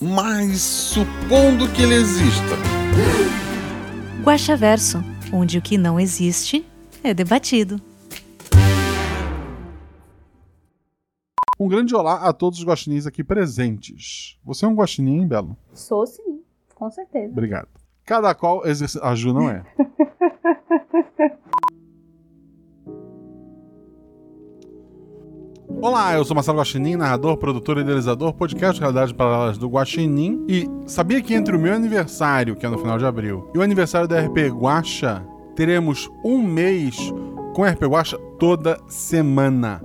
Mas supondo que ele exista. Guaxaverso, onde o que não existe é debatido. Um grande olá a todos os guaxinins aqui presentes. Você é um guaxinim, Belo? Sou sim, com certeza. Obrigado. Cada qual exerce... A Ju não é. Olá, eu sou Marcelo Guaxinim, narrador, produtor e idealizador, podcast de realidades paralelas do Guaxinim. E sabia que entre o meu aniversário, que é no final de abril, e o aniversário da RP Guaxa, teremos um mês com RP Guaxa toda semana.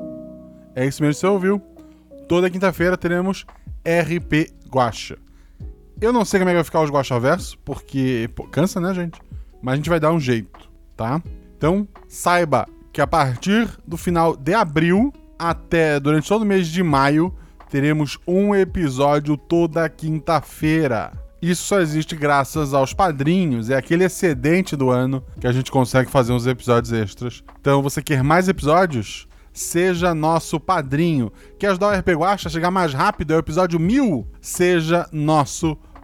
É isso mesmo que você ouviu. Toda quinta-feira teremos RP Guaxa. Eu não sei como é que vai ficar os Guaxaverso, porque pô, cansa, né, gente? Mas a gente vai dar um jeito, tá? Então, saiba que a partir do final de abril até durante todo o mês de maio, teremos um episódio toda quinta-feira. Isso só existe graças aos padrinhos, é aquele excedente do ano que a gente consegue fazer uns episódios extras. Então, você quer mais episódios? Seja nosso padrinho. Quer ajudar o RP Guacha a chegar mais rápido? É o episódio 1000? Seja nosso padrinho.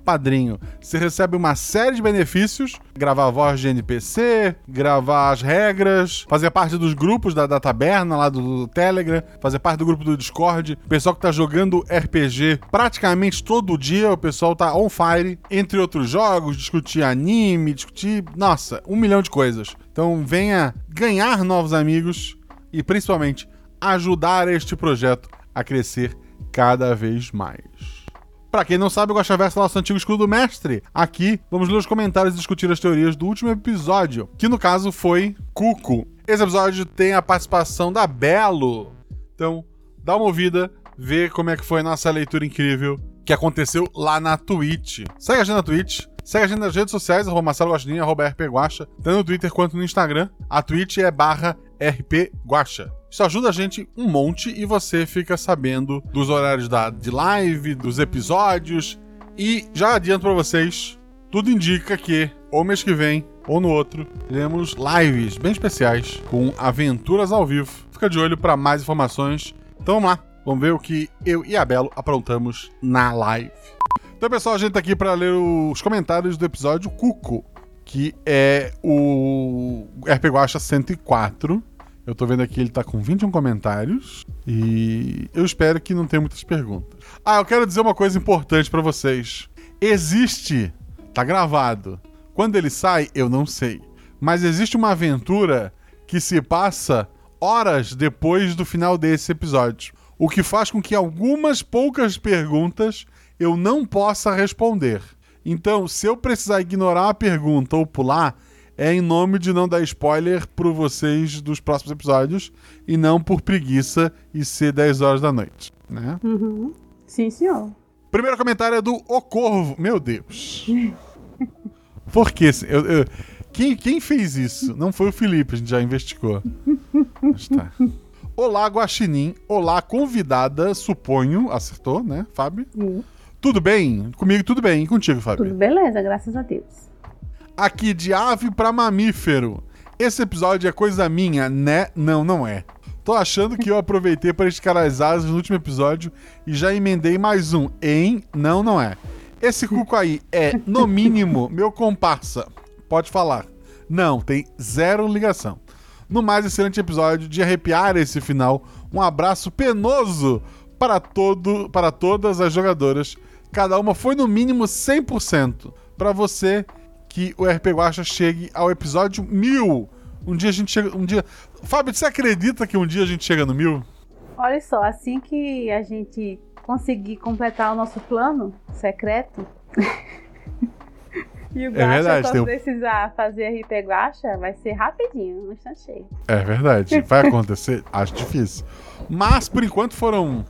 Você recebe uma série de benefícios: gravar a voz de NPC, gravar as regras, fazer parte dos grupos da, da taberna lá do, Telegram, fazer parte do grupo do Discord. Pessoal que tá jogando RPG praticamente todo dia, o pessoal tá on fire, entre outros jogos, discutir anime, discutir, nossa, um milhão de coisas. Então venha ganhar novos amigos e principalmente ajudar este projeto a crescer cada vez mais. Pra quem não sabe, o Guaxaverso é nosso antigo escudo do mestre. Aqui, vamos ler os comentários e discutir as teorias do último episódio, que no caso foi Cuco. Esse episódio tem a participação da Belo. Então, dá uma ouvida, vê como é que foi a nossa leitura incrível que aconteceu lá na Twitch. Segue a gente na Twitch, segue a gente nas redes sociais, arroba Marcelo Guaxinim, arroba RP Guaxa, tanto no Twitter quanto no Instagram. A Twitch é barra RP Guaxa. Isso ajuda a gente um monte e você fica sabendo dos horários da, de live, dos episódios. E já adianto pra vocês, tudo indica que ou mês que vem ou no outro teremos lives bem especiais com aventuras ao vivo. Fica de olho para mais informações. Então vamos lá, vamos ver o que eu e a Belo aprontamos na live. Então, pessoal, a gente tá aqui para ler os comentários do episódio Cuco, que é o RP Guacha 104. Eu tô vendo aqui, ele tá com 21 comentários. E eu espero que não tenha muitas perguntas. Ah, eu quero dizer uma coisa importante para vocês. Existe, tá gravado. Quando ele sai, eu não sei. Mas existe uma aventura que se passa horas depois do final desse episódio. O que faz com que algumas poucas perguntas eu não possa responder. Então, se eu precisar ignorar a pergunta ou pular, é em nome de não dar spoiler para vocês dos próximos episódios e não por preguiça e ser 10 horas da noite, né? Uhum. Sim, senhor. Primeiro comentário é do O Corvo. Meu Deus. Por que? Eu, eu- quem, quem fez isso? Não foi o Felipe, a gente já investigou. Mas tá. Olá, Guaxinim. Olá, convidada, suponho. Acertou, né, Fábio? Sim. Tudo bem? Comigo tudo bem. E contigo, Fábio? Tudo beleza, graças a Deus. Aqui de ave pra mamífero. Esse episódio é coisa minha, né? Não, não é. Tô achando que eu aproveitei para esticar as asas no último episódio e já emendei mais um. Em? Não, não é. Esse cuco aí é, no mínimo, meu comparsa. Pode falar. Não, tem zero ligação. No mais excelente episódio de arrepiar esse final, um abraço penoso para todo, para todas as jogadoras. Cada uma foi no mínimo 100%. Para você que o RP Guacha chegue ao episódio 1000. Um dia a gente chega, um dia. Fábio, você acredita que um dia a gente chega no 1000? Olha só, assim que a gente conseguir completar o nosso plano secreto. e o Guaxa, verdade, quando tem precisar fazer RP Guacha, vai ser rapidinho, um instante cheio. É verdade. Vai acontecer? Acho difícil. Mas por enquanto foram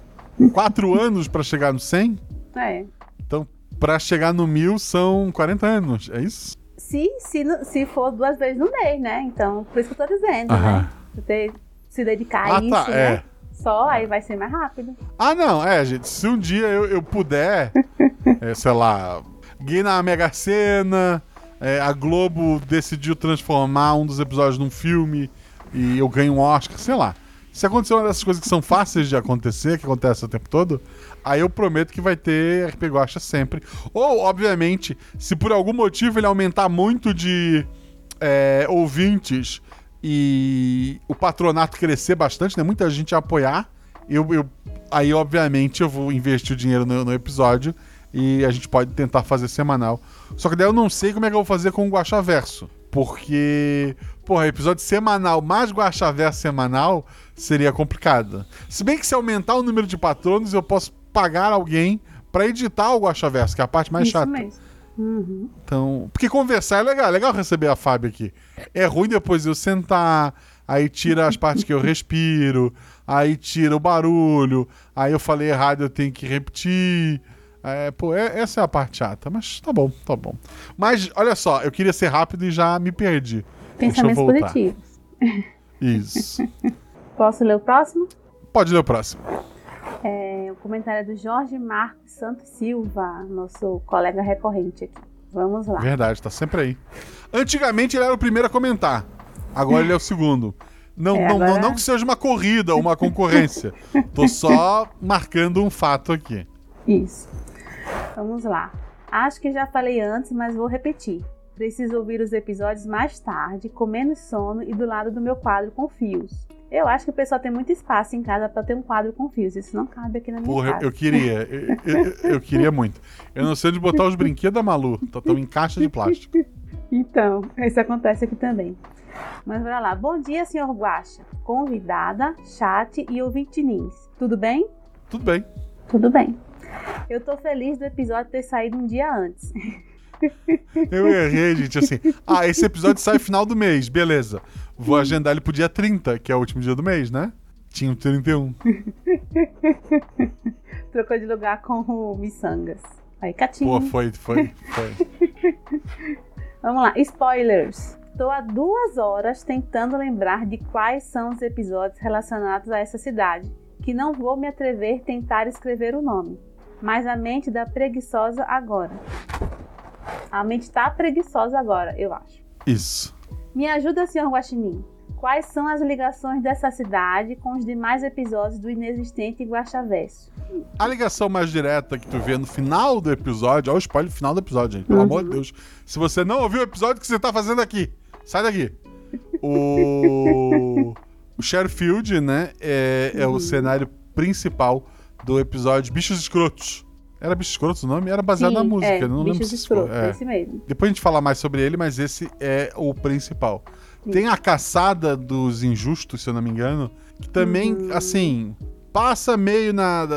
quatro anos para chegar no 100. É. Então, pra chegar no mil são 40 anos, é isso? Se, se, se for duas vezes no mês, né? Então, por isso que eu tô dizendo, Aham. né? Você se dedicar a Ah, isso, tá, né? é. Só, aí vai ser mais rápido. Ah, não, é, gente. Se um dia eu, eu puder, é, sei lá, ganhar na Mega Sena, é, a Globo decidiu transformar um dos episódios num filme e eu ganho um Oscar, sei lá. Se acontecer uma dessas coisas que são fáceis de acontecer, que acontece o tempo todo, aí eu prometo que vai ter RP Guacha sempre. Ou, obviamente, se por algum motivo ele aumentar muito de é, ouvintes e o patronato crescer bastante, né? Muita gente apoiar. Eu, eu- aí, obviamente, eu vou investir o dinheiro no, no episódio e a gente pode tentar fazer semanal. Só que daí eu não sei como é que eu vou fazer com o Guaxaverso. Porque, porra, episódio semanal mais Guaxaverso semanal seria complicado. Se bem que se aumentar o número de patronos, eu posso pagar alguém pra editar o Guaxaverso, que é a parte mais isso chata. mesmo. Uhum. Então, porque conversar é legal, é legal receber a Fábio aqui. É ruim depois eu sentar, aí tira as partes que eu respiro, aí tira o barulho, aí eu falei errado, eu tenho que repetir. É, pô, é- essa é a parte chata, mas tá bom, tá bom. Mas olha só, eu queria ser rápido e já me perdi. Pensamentos positivos. Isso. Posso ler o próximo? Pode ler o próximo. É, o comentário é do Jorge Marcos Santos Silva, nosso colega recorrente aqui. Vamos lá. Verdade, tá sempre aí. Antigamente ele era o primeiro a comentar, agora ele é o segundo. Não, É, não, não, agora- não que seja uma corrida ou uma concorrência. Tô só marcando um fato aqui. Isso. Vamos lá. Acho que já falei antes, mas vou repetir. Preciso ouvir os episódios mais tarde, com menos sono e do lado do meu quadro com fios. Eu acho que o pessoal tem muito espaço em casa para ter um quadro com fios. Isso não cabe aqui na minha Porra, casa. eu queria. Eu, eu- eu queria muito. Eu não sei onde botar os brinquedos da Malu. Estão em caixa de plástico. Então, isso acontece aqui também. Mas bora lá. Bom dia, senhor Guaxa. Convidada, chat e ouvintinins. Tudo bem? Tudo bem. Tudo bem. Eu tô feliz do episódio ter saído um dia antes. Eu errei, gente. Assim, ah, esse episódio sai final do mês. Beleza. Vou agendar ele pro dia 30, que é o último dia do mês, né? Tinha o 31. Trocou de lugar com o Missangas. Aí, Catinho. Pô, foi, foi, foi. Vamos lá, spoilers. Tô há duas horas tentando lembrar de quais são os episódios relacionados a essa cidade, que não vou me atrever a tentar escrever o nome. Mas a mente dá preguiçosa agora. A mente tá preguiçosa agora, eu acho. Isso. Me ajuda, senhor Guaxinim. Quais são as ligações dessa cidade com os demais episódios do inexistente Guaxaverso? A ligação mais direta que tu vê no final do episódio, olha o spoiler final do episódio, gente. Pelo amor de Deus. Se você não ouviu o episódio, o que você tá fazendo aqui? Sai daqui. O. O Sherfield, né? É, é o cenário principal do episódio Bichos Escrotos. Era Bichos Escrotos o nome? Era baseado na Sim, música. é, não Bichos Escrotos. É. esse mesmo. Depois a gente fala mais sobre ele, mas esse é o principal. Tem a caçada dos injustos, se eu não me engano, que também, Uhum. assim, passa meio na.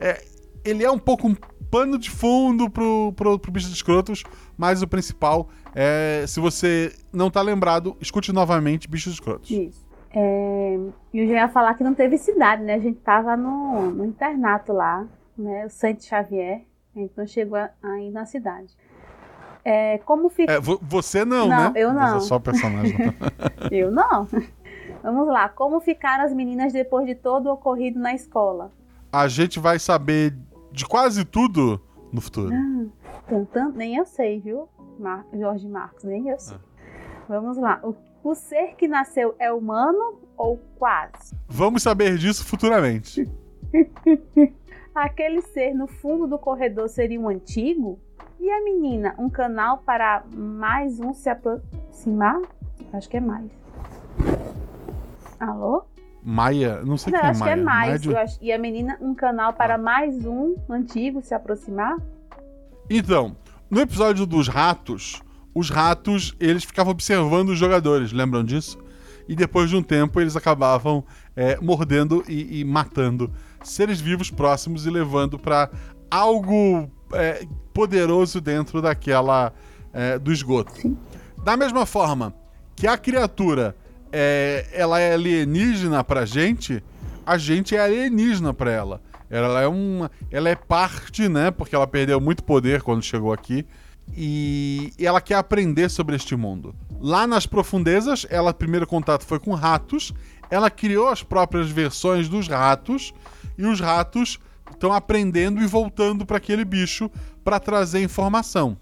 é, ele é um pouco um pano de fundo pro, pro, pro Bichos Escrotos, mas o principal é. Se você não tá lembrado, escute novamente Bichos Escrotos. Isso. É, e eu já ia falar que não teve cidade, né? A gente tava no, no internato lá, né? O Santo Xavier. A gente não chegou a- aí na cidade. É, como fica. É, vo- você não, Não, né? eu não. Você é só o personagem. Eu não. Vamos lá. Como ficaram as meninas depois de todo o ocorrido na escola? a gente vai saber de quase tudo no futuro. Tan, nem eu sei, viu? Mar- Jorge Marcos, nem eu sei. Vamos lá. O, o ser que nasceu é humano ou quase? Vamos saber disso futuramente. Aquele ser no fundo do corredor seria um antigo? E a menina, um canal para mais um se aproximar? Acho que é mais. Alô? Maia, não sei Não, quem é acho Maia. que é mais. Maia de- acho- E a menina, um canal para mais um antigo se aproximar? Então, no episódio dos ratos, os ratos, eles ficavam observando os jogadores, lembram disso? E depois de um tempo, eles acabavam é, mordendo e, e matando seres vivos próximos e levando para algo é, poderoso dentro daquela é, do esgoto. Da mesma forma que a criatura é, ela é alienígena pra gente, a gente é alienígena pra ela. Ela é uma. Ela é parte, né? Porque ela perdeu muito poder quando chegou aqui. E, e ela quer aprender sobre este mundo. Lá nas profundezas, ela primeiro contato foi com ratos. Ela criou as próprias versões dos ratos. E os ratos estão aprendendo e voltando para aquele bicho para trazer informação.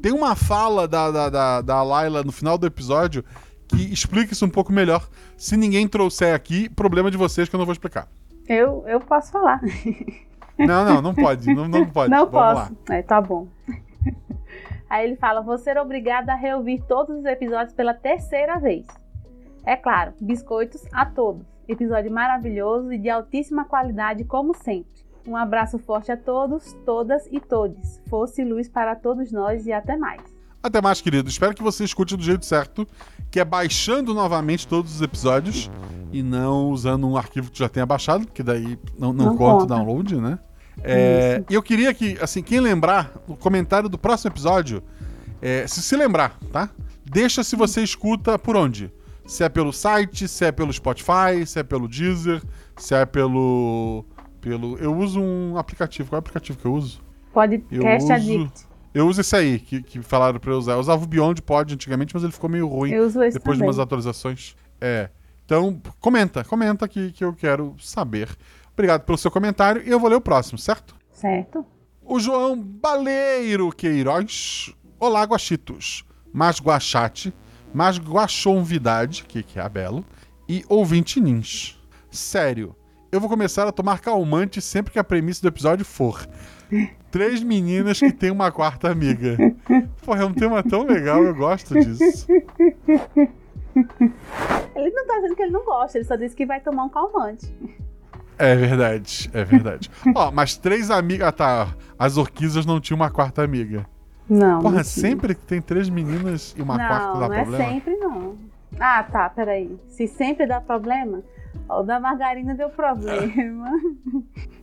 Tem uma fala da, da, da, da Layla no final do episódio que explica isso um pouco melhor. Se ninguém trouxer aqui, problema de vocês que eu não vou explicar. Eu, eu posso falar. Não, não, não pode. Não, não pode. Não Vamos lá. posso. É, tá bom. Aí ele fala: vou ser obrigado a reouvir todos os episódios pela terceira vez. É claro, biscoitos a todos. Episódio maravilhoso e de altíssima qualidade, como sempre. Um abraço forte a todos, todas e todes. Fosse luz para todos nós e até mais. Até mais, querido. Espero que você escute do jeito certo, que é baixando novamente todos os episódios e não usando um arquivo que já tenha baixado, porque daí não, não, Não conta o download, né? É, e eu queria que, assim, quem lembrar, o comentário do próximo episódio, é, se se lembrar, tá? Deixa se você escuta por onde. Se é pelo site, se é pelo Spotify, se é pelo Deezer, se é pelo. pelo eu uso um aplicativo. Qual é o aplicativo que eu uso? Podcast Eu uso- Addict. Eu uso esse aí, que, que falaram pra eu usar. Eu usava o Beyond Pod antigamente, mas ele ficou meio ruim Eu uso esse depois de também. umas atualizações. É. Então, comenta, comenta que, que eu quero saber. Obrigado pelo seu comentário e eu vou ler o próximo, certo? Certo? O João Baleiro Queiroz. Olá, guaxitos. Mais guachate, mais guachonvidade, que, que é a Belo, e ouvinte nins. Sério, eu vou começar a tomar calmante sempre que a premissa do episódio for. Três meninas que têm uma quarta amiga. Porra, é um tema tão legal, eu gosto disso. Ele não tá dizendo que ele não gosta, ele só disse que vai tomar um calmante. É verdade, é verdade. Ó, mas três amigas. Ah, tá. As orquídeas não tinham uma quarta amiga. Não. Porra, não sempre que tem três meninas e uma quarta Não, dá não é problema? sempre não. Ah, tá, peraí. Se sempre dá problema, o da margarina deu problema.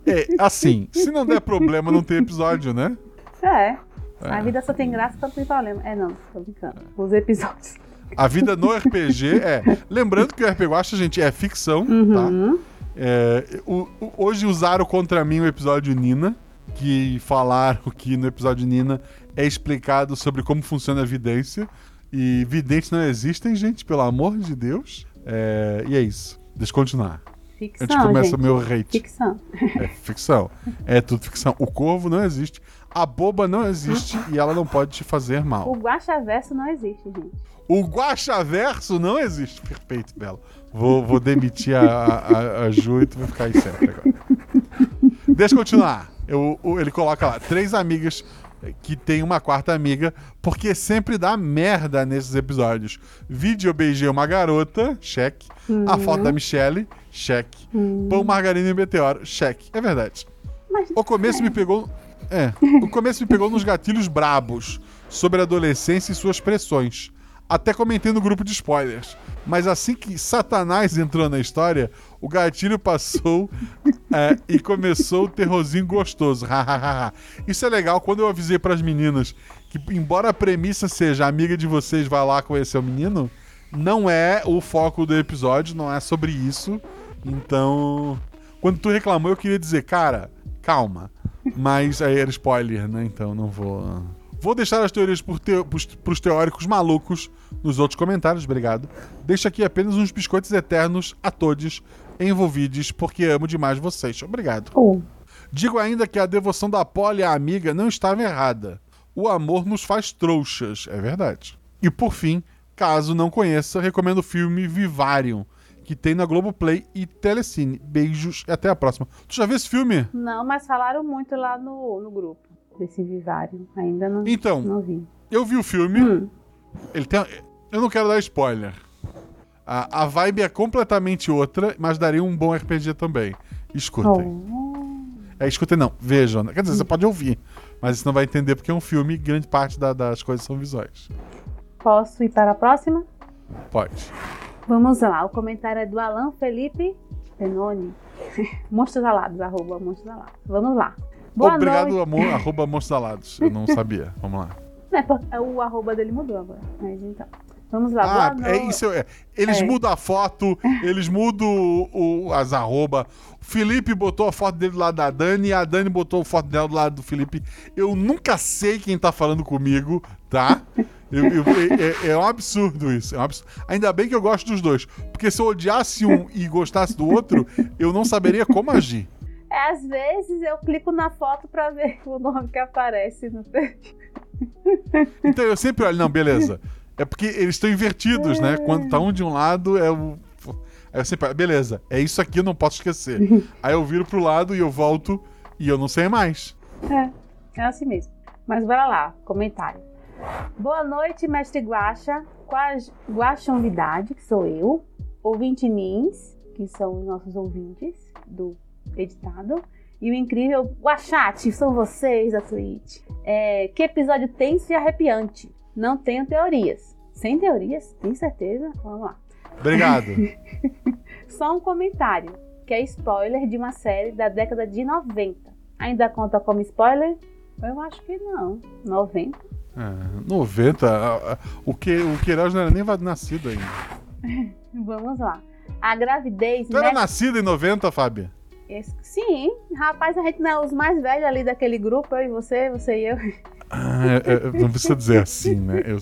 É, assim, se não der problema, não tem episódio, né? É. A vida só tem graça quando tem problema. É, não, tô brincando. Os episódios. A vida no RPG é. Lembrando que o RPG Guacha, gente, é ficção, Uhum. tá? É, o- o- hoje usaram contra mim o episódio Nina, que falaram que no episódio Nina é explicado sobre como funciona a vidência. E videntes não existem, gente, pelo amor de Deus. É, e é isso. Deixa eu continuar. Ficção, Antes começa gente. o meu hate. Ficção. É ficção. É tudo ficção. O corvo não existe. A boba não existe e ela não pode te fazer mal. O guaxaverso não existe, gente. O guaxaverso não existe. Perfeito, Belo. Vou, vou demitir a, a, a Ju e tu vai ficar aí sempre agora. Deixa eu continuar. Eu, ele coloca lá, três amigas que tem uma quarta amiga, porque sempre dá merda nesses episódios. Vídeo eu beijei uma garota, cheque. A foto da Michelle, cheque. Pão, margarina e meteoro, cheque. É verdade. Mas O começo me pegou. É. O começo me pegou nos gatilhos brabos sobre a adolescência e suas pressões. Até comentei no grupo de spoilers. Mas assim que Satanás entrou na história, o gatilho passou é, e começou o terrorzinho gostoso. Isso é legal quando eu avisei pras meninas que, embora a premissa seja a amiga de vocês vai lá conhecer o menino, não é o foco do episódio, não é sobre isso. Então, quando tu reclamou, eu queria dizer, cara, calma. Mas aí era spoiler, né? Então não vou. Vou deixar as teorias por pros, pros teóricos malucos nos outros comentários, obrigado. Deixo aqui apenas uns biscoitos eternos a todos envolvidos, porque amo demais vocês. Obrigado. Oh, Digo ainda que a devoção da Polly à amiga não estava errada. O amor nos faz trouxas, é verdade. E por fim, caso não conheça, recomendo o filme Vivarium, que tem na Globoplay e Telecine. Beijos e até a próxima. Tu já viu esse filme? não, mas falaram muito lá no, no grupo desse vivário. Ainda não, Então, não vi. eu vi o filme. Hum. Ele tem. Eu não quero dar spoiler. A, a vibe é completamente outra, mas daria um bom RPG também. Escutem. Oh. É, escutem não, vejam. Quer dizer, você pode ouvir, mas você não vai entender porque é um filme e grande parte da- das coisas são visuais. Posso ir para a próxima? Pode. Vamos lá, o comentário é do Alan Felipe Penoni. Monstros Alados, arroba Monstros Alados. Vamos lá. Boa Obrigado, noite. amor, arroba Monstros Alados. Eu não sabia. Vamos lá. É, é, o arroba dele mudou agora. Mas então. Vamos lá, Ah, boa é noite. isso. é. Eles É. mudam a foto, eles mudam o, o- as arroba. O Felipe botou a foto dele do lado da Dani e a Dani botou a foto dela do lado do Felipe. Eu nunca sei quem tá falando comigo, tá? Eu- eu- é, é- é um absurdo isso. É um absurdo. Ainda bem que eu gosto dos dois. Porque se eu odiasse um e gostasse do outro, eu não saberia como agir. É, às vezes eu clico na foto pra ver o nome que aparece no perfil. Então eu sempre olho, não, beleza. É porque eles estão invertidos, né? Quando tá um de um lado, é o. Aí eu sempre, beleza, é isso aqui, eu não posso esquecer. Aí eu viro pro lado e eu volto e eu não sei mais. É assim mesmo. Mas bora lá, comentário. Boa noite, mestre Guaxa, Guaxonvidade, que sou eu, ouvinte Nins, que são os nossos ouvintes do editado, e o incrível Guaxate, são vocês da Twitch. É, que episódio tenso e arrepiante. Não tenho teorias. Sem teorias? Tem certeza? Vamos lá. Obrigado. Só um comentário, que é spoiler de uma série da década de 90. Ainda conta como spoiler? Eu acho que não. 90? É, 90. a- a- O, que, o Queiroz não era nem nascido ainda. Vamos lá. A gravidez. Tu era né? nascido em 90, Fábia? Esse- Sim, rapaz, a gente não é os mais velhos ali daquele grupo, eu e você, você e eu. Ah, é- é- não precisa dizer assim, né? Eu,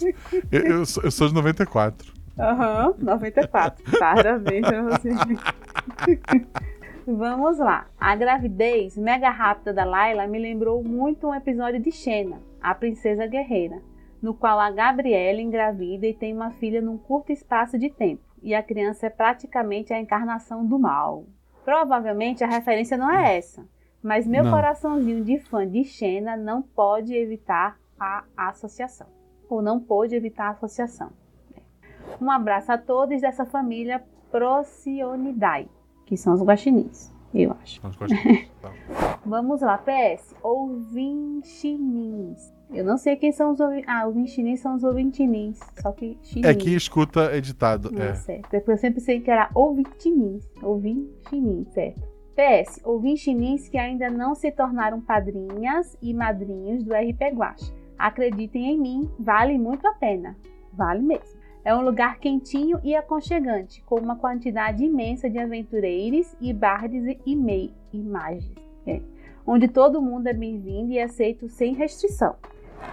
eu, eu sou, eu sou de 94. Aham, 94. Parabéns pra você. Vamos lá. A gravidez mega rápida da Layla me lembrou muito um episódio de Xena, a princesa guerreira, no qual a Gabriela engravida e tem uma filha num curto espaço de tempo, e a criança é praticamente a encarnação do mal. Provavelmente a referência não é essa, mas meu Não. coraçãozinho de fã de Xena não pode evitar a associação, ou não pôde evitar a associação. Um abraço a todos dessa família Procionidae, que são os guaxinins, eu acho. Não, gosto de- tá. Vamos lá, PS, ouvintinins. Eu não sei quem são os ouvintinins. Ah, ouvintinins são os ouvintinins, só que chinins. É que escuta editado. Não, É. certo. É porque Eu sempre sei que era ouvintinins. Ouvintinins, certo. PS, ouvintinins que ainda não se tornaram padrinhas e madrinhos do RP Guache. Acreditem em mim, vale muito a pena. Vale mesmo. É um lugar quentinho e aconchegante, com uma quantidade imensa de aventureiros e bardes e, mei, magos. É. Onde todo mundo é bem-vindo e aceito sem restrição.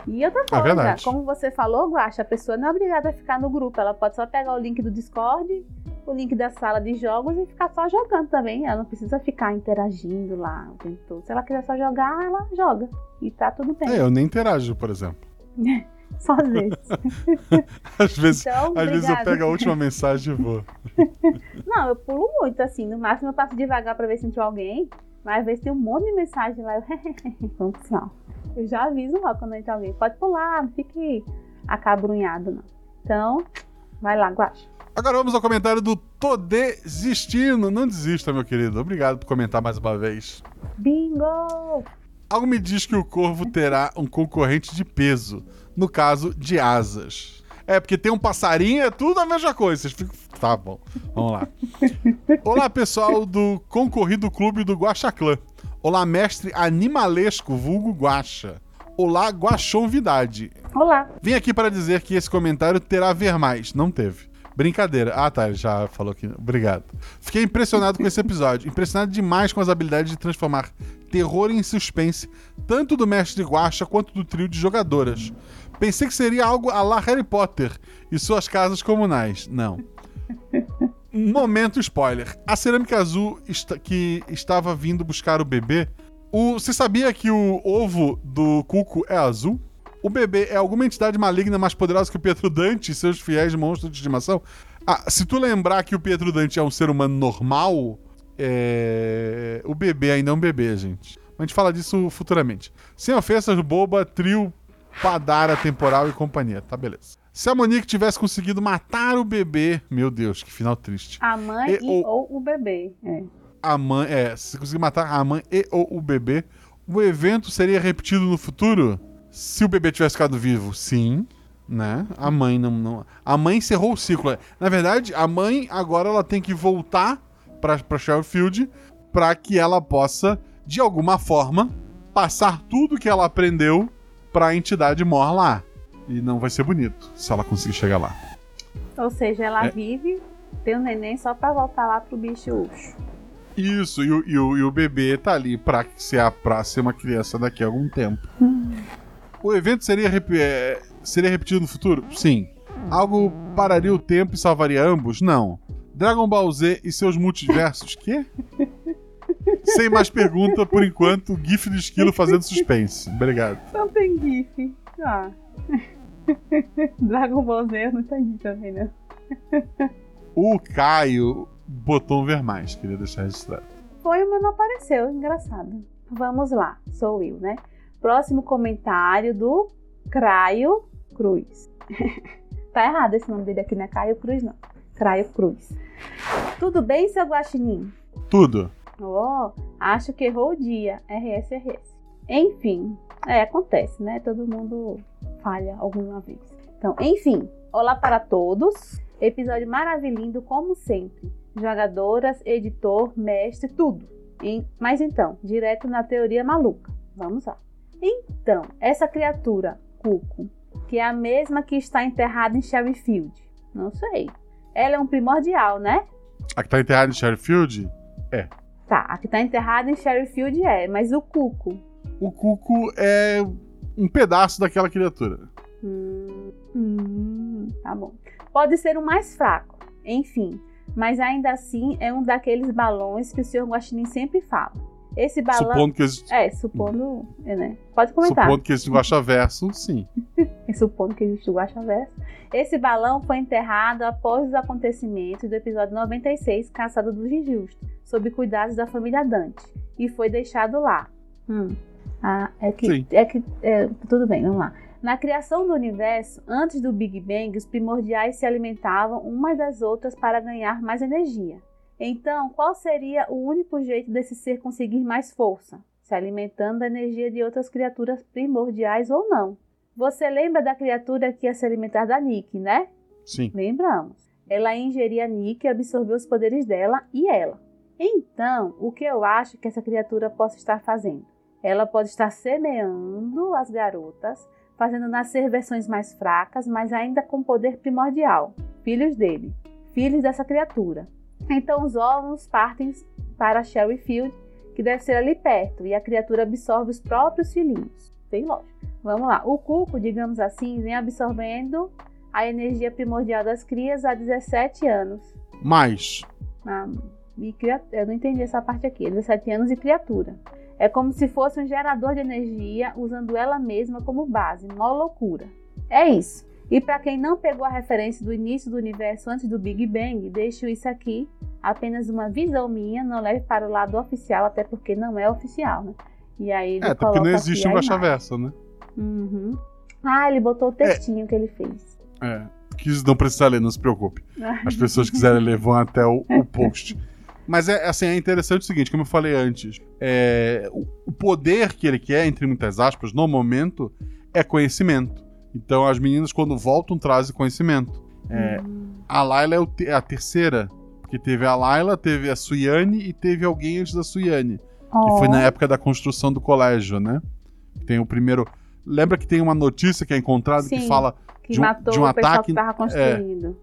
E outra coisa, verdade. como você falou, Guacha, a pessoa não é obrigada a ficar no grupo. Ela pode só pegar o link do Discord, o link da sala de jogos e ficar só jogando também. Ela não precisa ficar interagindo lá o tempo todo. Se ela quiser só jogar, ela joga. E tá tudo bem. É, eu nem interajo, por exemplo. Só às vezes. Às vezes, Então, às vezes eu pego a última mensagem e vou. Não, eu pulo muito, assim. No máximo eu passo devagar pra ver se entrou alguém. Mas às vezes tem um monte de mensagem lá. Eu, vamos lá. Eu já aviso lá quando entra alguém. Pode pular, não fique acabrunhado, não. Então, vai lá, Guacha. Agora vamos ao comentário do Tô Desistindo. Não desista, meu querido. Obrigado por comentar mais uma vez. Bingo! Algo me diz que o Corvo terá um concorrente de peso. No caso, de asas. É, porque tem um passarinho, é tudo a mesma coisa. Vocês ficam... Tá bom, vamos lá. Olá, pessoal do concorrido clube do Guaxaclã. Olá, mestre animalesco, vulgo Guaxa. Olá, Guaxonvidade. Olá! Vim aqui para dizer que esse comentário terá a ver mais. Não teve. Brincadeira. Ah, tá, ele já falou aqui. Obrigado. Fiquei impressionado com esse episódio. Impressionado demais com as habilidades de transformar terror em suspense, tanto do mestre Guacha quanto do trio de jogadoras. Pensei que seria algo a la Harry Potter e suas casas comunais. Não. Momento spoiler. A cerâmica azul esta- que estava vindo buscar o bebê. O, você sabia que o ovo do Cuco é azul? O bebê é alguma entidade maligna mais poderosa que o Pietro Dante e seus fiéis monstros de estimação? Ah, se tu lembrar que o Pietro Dante é um ser humano normal, é... o bebê ainda é um bebê, gente. A gente fala disso futuramente. Sem ofensas, boba, trio, padara, temporal e companhia. Tá, beleza. Se a Monique tivesse conseguido matar o bebê... Meu Deus, que final triste. A mãe E e, o- ou o bebê. É. A mãe... É, se conseguir matar a mãe e ou o bebê, o evento seria repetido no futuro? Se o bebê tivesse ficado vivo, sim. Né? A mãe não, não... A mãe encerrou o ciclo. Na verdade, a mãe agora ela tem que voltar pra, pra Sheffield pra que ela possa, de alguma forma, passar tudo que ela aprendeu pra entidade mor lá. E não vai ser bonito se ela conseguir chegar lá. Ou seja, ela É. vive, tem um neném só pra voltar lá pro bicho Ucho. Isso, e o, e o- e o bebê tá ali pra ser a próxima criança daqui a algum tempo. O evento seria, rep- é, seria repetido no futuro? Sim. Algo pararia o tempo e salvaria ambos? Não. Dragon Ball Z e seus multiversos? Quê? Sem mais pergunta, por enquanto, GIF do esquilo fazendo suspense. Obrigado. Não tem GIF. Ah. Dragon Ball Z não tem GIF também, né? O Caio botou um ver mais, queria deixar registrado. Foi, mas não apareceu. Engraçado. Vamos lá. Sou eu, né? Próximo comentário do Craio Cruz. tá errado esse nome dele aqui, não é Caio Cruz, não. Craio Cruz. Tudo bem, seu guaxinim? Tudo. Oh, acho que errou o dia. RS, RS. Enfim, é, acontece, né? Todo mundo falha alguma vez. Então, enfim, olá para todos. Episódio maravilhoso, como sempre. Jogadoras, editor, mestre, tudo. Em- Mas então, direto na teoria maluca. Vamos lá. Então, essa criatura, Cuco, que é a mesma que está enterrada em Sherryfield. Não sei. Ela é um primordial, né? A que tá enterrada em Sherfield? Tá, a que tá enterrada em Sherryfield é, mas o Cuco. O Cuco é um pedaço daquela criatura. Hum, hum, tá bom. Pode ser o mais fraco, enfim, mas ainda assim é um daqueles balões que o Sr. Guaxinim sempre fala. Esse balão. Supondo que existe, É, supondo. é, né? Pode comentar. supondo que existe guaxaverso, sim. Supondo que existe o Guaxaverso. Esse balão foi enterrado após os acontecimentos do episódio 96, Caçado dos Injustos, sob cuidados da família Dante, e foi deixado lá. Hum. Ah, é que. Sim. É que é, tudo bem, vamos lá. Na criação do universo, antes do Big Bang, os primordiais se alimentavam umas das outras para ganhar mais energia. Então, qual seria o único jeito desse ser conseguir mais força? Se alimentando da energia de outras criaturas primordiais ou não? Você lembra da criatura que ia se alimentar da Nick, né? Sim. Lembramos. Ela ingeria Nick e absorveu os poderes dela e ela. Então, o que eu acho que essa criatura possa estar fazendo? Ela pode estar semeando as garotas, fazendo nascer versões mais fracas, mas ainda com poder primordial. Filhos dele. Filhos dessa criatura. Então os ovos partem para Sherryfield, que deve ser ali perto, e a criatura absorve os próprios filhinhos. Tem lógica. Vamos lá. O cuco, digamos assim, vem absorvendo a energia primordial das crias há 17 anos. Mas, Ah, e cria- Eu não entendi essa parte aqui. 17 anos e criatura. É como se fosse um gerador de energia usando ela mesma como base. Mó loucura. É isso. E para quem não pegou a referência do início do universo antes do Big Bang, deixo isso aqui. Apenas uma visão minha, não leve para o lado oficial, até porque não é oficial, né? E aí ele é, porque não existe um guaxaverso, né? Uhum. Ah, ele botou o textinho que ele fez. É. Que não precisa ler, não se preocupe. As pessoas que quiserem ler vão até o, o post. Mas é assim, é interessante o seguinte, como eu falei antes, é, o poder que ele quer, entre muitas aspas, no momento, é conhecimento. Então as meninas, quando voltam, trazem conhecimento. É, A Layla é, o é a terceira. Porque teve a Layla, teve a Suyane e teve alguém antes da Suyane. Que foi na época da construção do colégio, né? Tem o primeiro. Lembra que tem uma notícia que é encontrada que Sim. fala que de um- matou de um ataque, que estava construindo.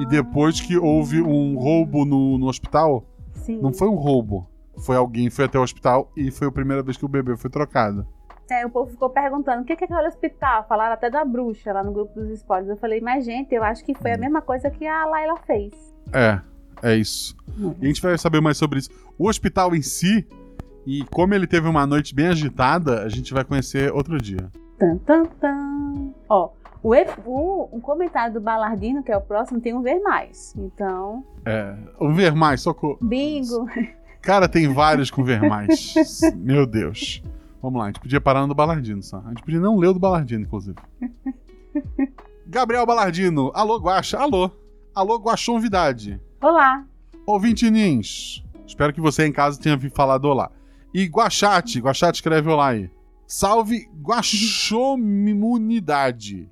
e depois que houve um roubo no, no hospital, Sim. não foi um roubo. Foi alguém que foi até o hospital e foi a primeira vez que o bebê foi trocado. É, o povo ficou perguntando o que é aquele hospital. Falaram até da bruxa lá no grupo dos spoilers. Eu falei, mas gente, eu acho que foi a mesma coisa que a Layla fez. É, é isso. E a gente vai saber mais sobre isso. O hospital em si, e como ele teve uma noite bem agitada, a gente vai conhecer outro dia. Tan, tan, tan. Ó, o, o, o comentário do Balardino, que é o próximo, tem um ver mais. Então, É, vamos ver mais, socorro. bingo. Cara, tem vários com ver mais. Meu Deus. Vamos lá, a gente podia parar no do Balardino só. A gente podia não ler o do Balardino, inclusive. Gabriel Balardino, alô Guaxa, alô. Alô Guaxonvidade. Olá. Ouvinte Nins, espero que você em casa tenha falado olá. E Guaxate, Guaxate escreve olá aí. Salve Guaxomunidade.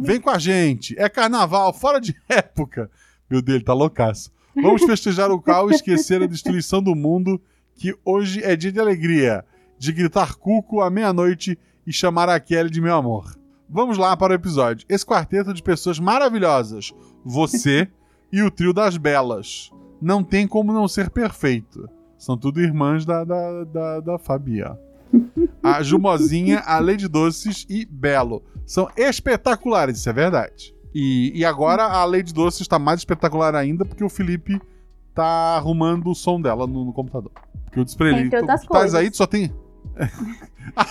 Vem com a gente, é carnaval, fora de época. Meu Deus, ele tá loucaço. Vamos festejar o caos e esquecer a destruição do mundo, que hoje é dia de alegria, de gritar cuco à meia-noite e chamar a Kelly de meu amor. Vamos lá para o episódio. Esse quarteto de pessoas maravilhosas, você e o trio das belas. Não tem como não ser perfeito. São tudo irmãs da, da, da, da Fabia. A Jumozinha, a Lady Doces e Belo. São espetaculares, isso é verdade. E, e agora a Lady Doces está mais espetacular ainda porque o Felipe tá arrumando o som dela no, no computador. Porque tu estás coisas. aí, tu só tem.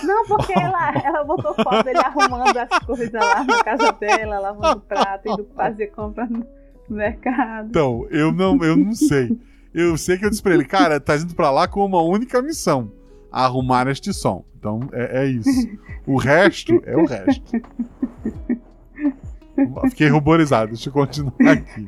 Não, porque ela, ela botou foto dele arrumando as coisas lá na casa dela, lavando prato, indo fazer compra no mercado. Então, eu não, eu não sei. Eu sei que eu disse pra ele, cara, tá indo pra lá com uma única missão: arrumar este som. Então é, é isso. O resto é o resto. Fiquei ruborizado, deixa eu continuar aqui.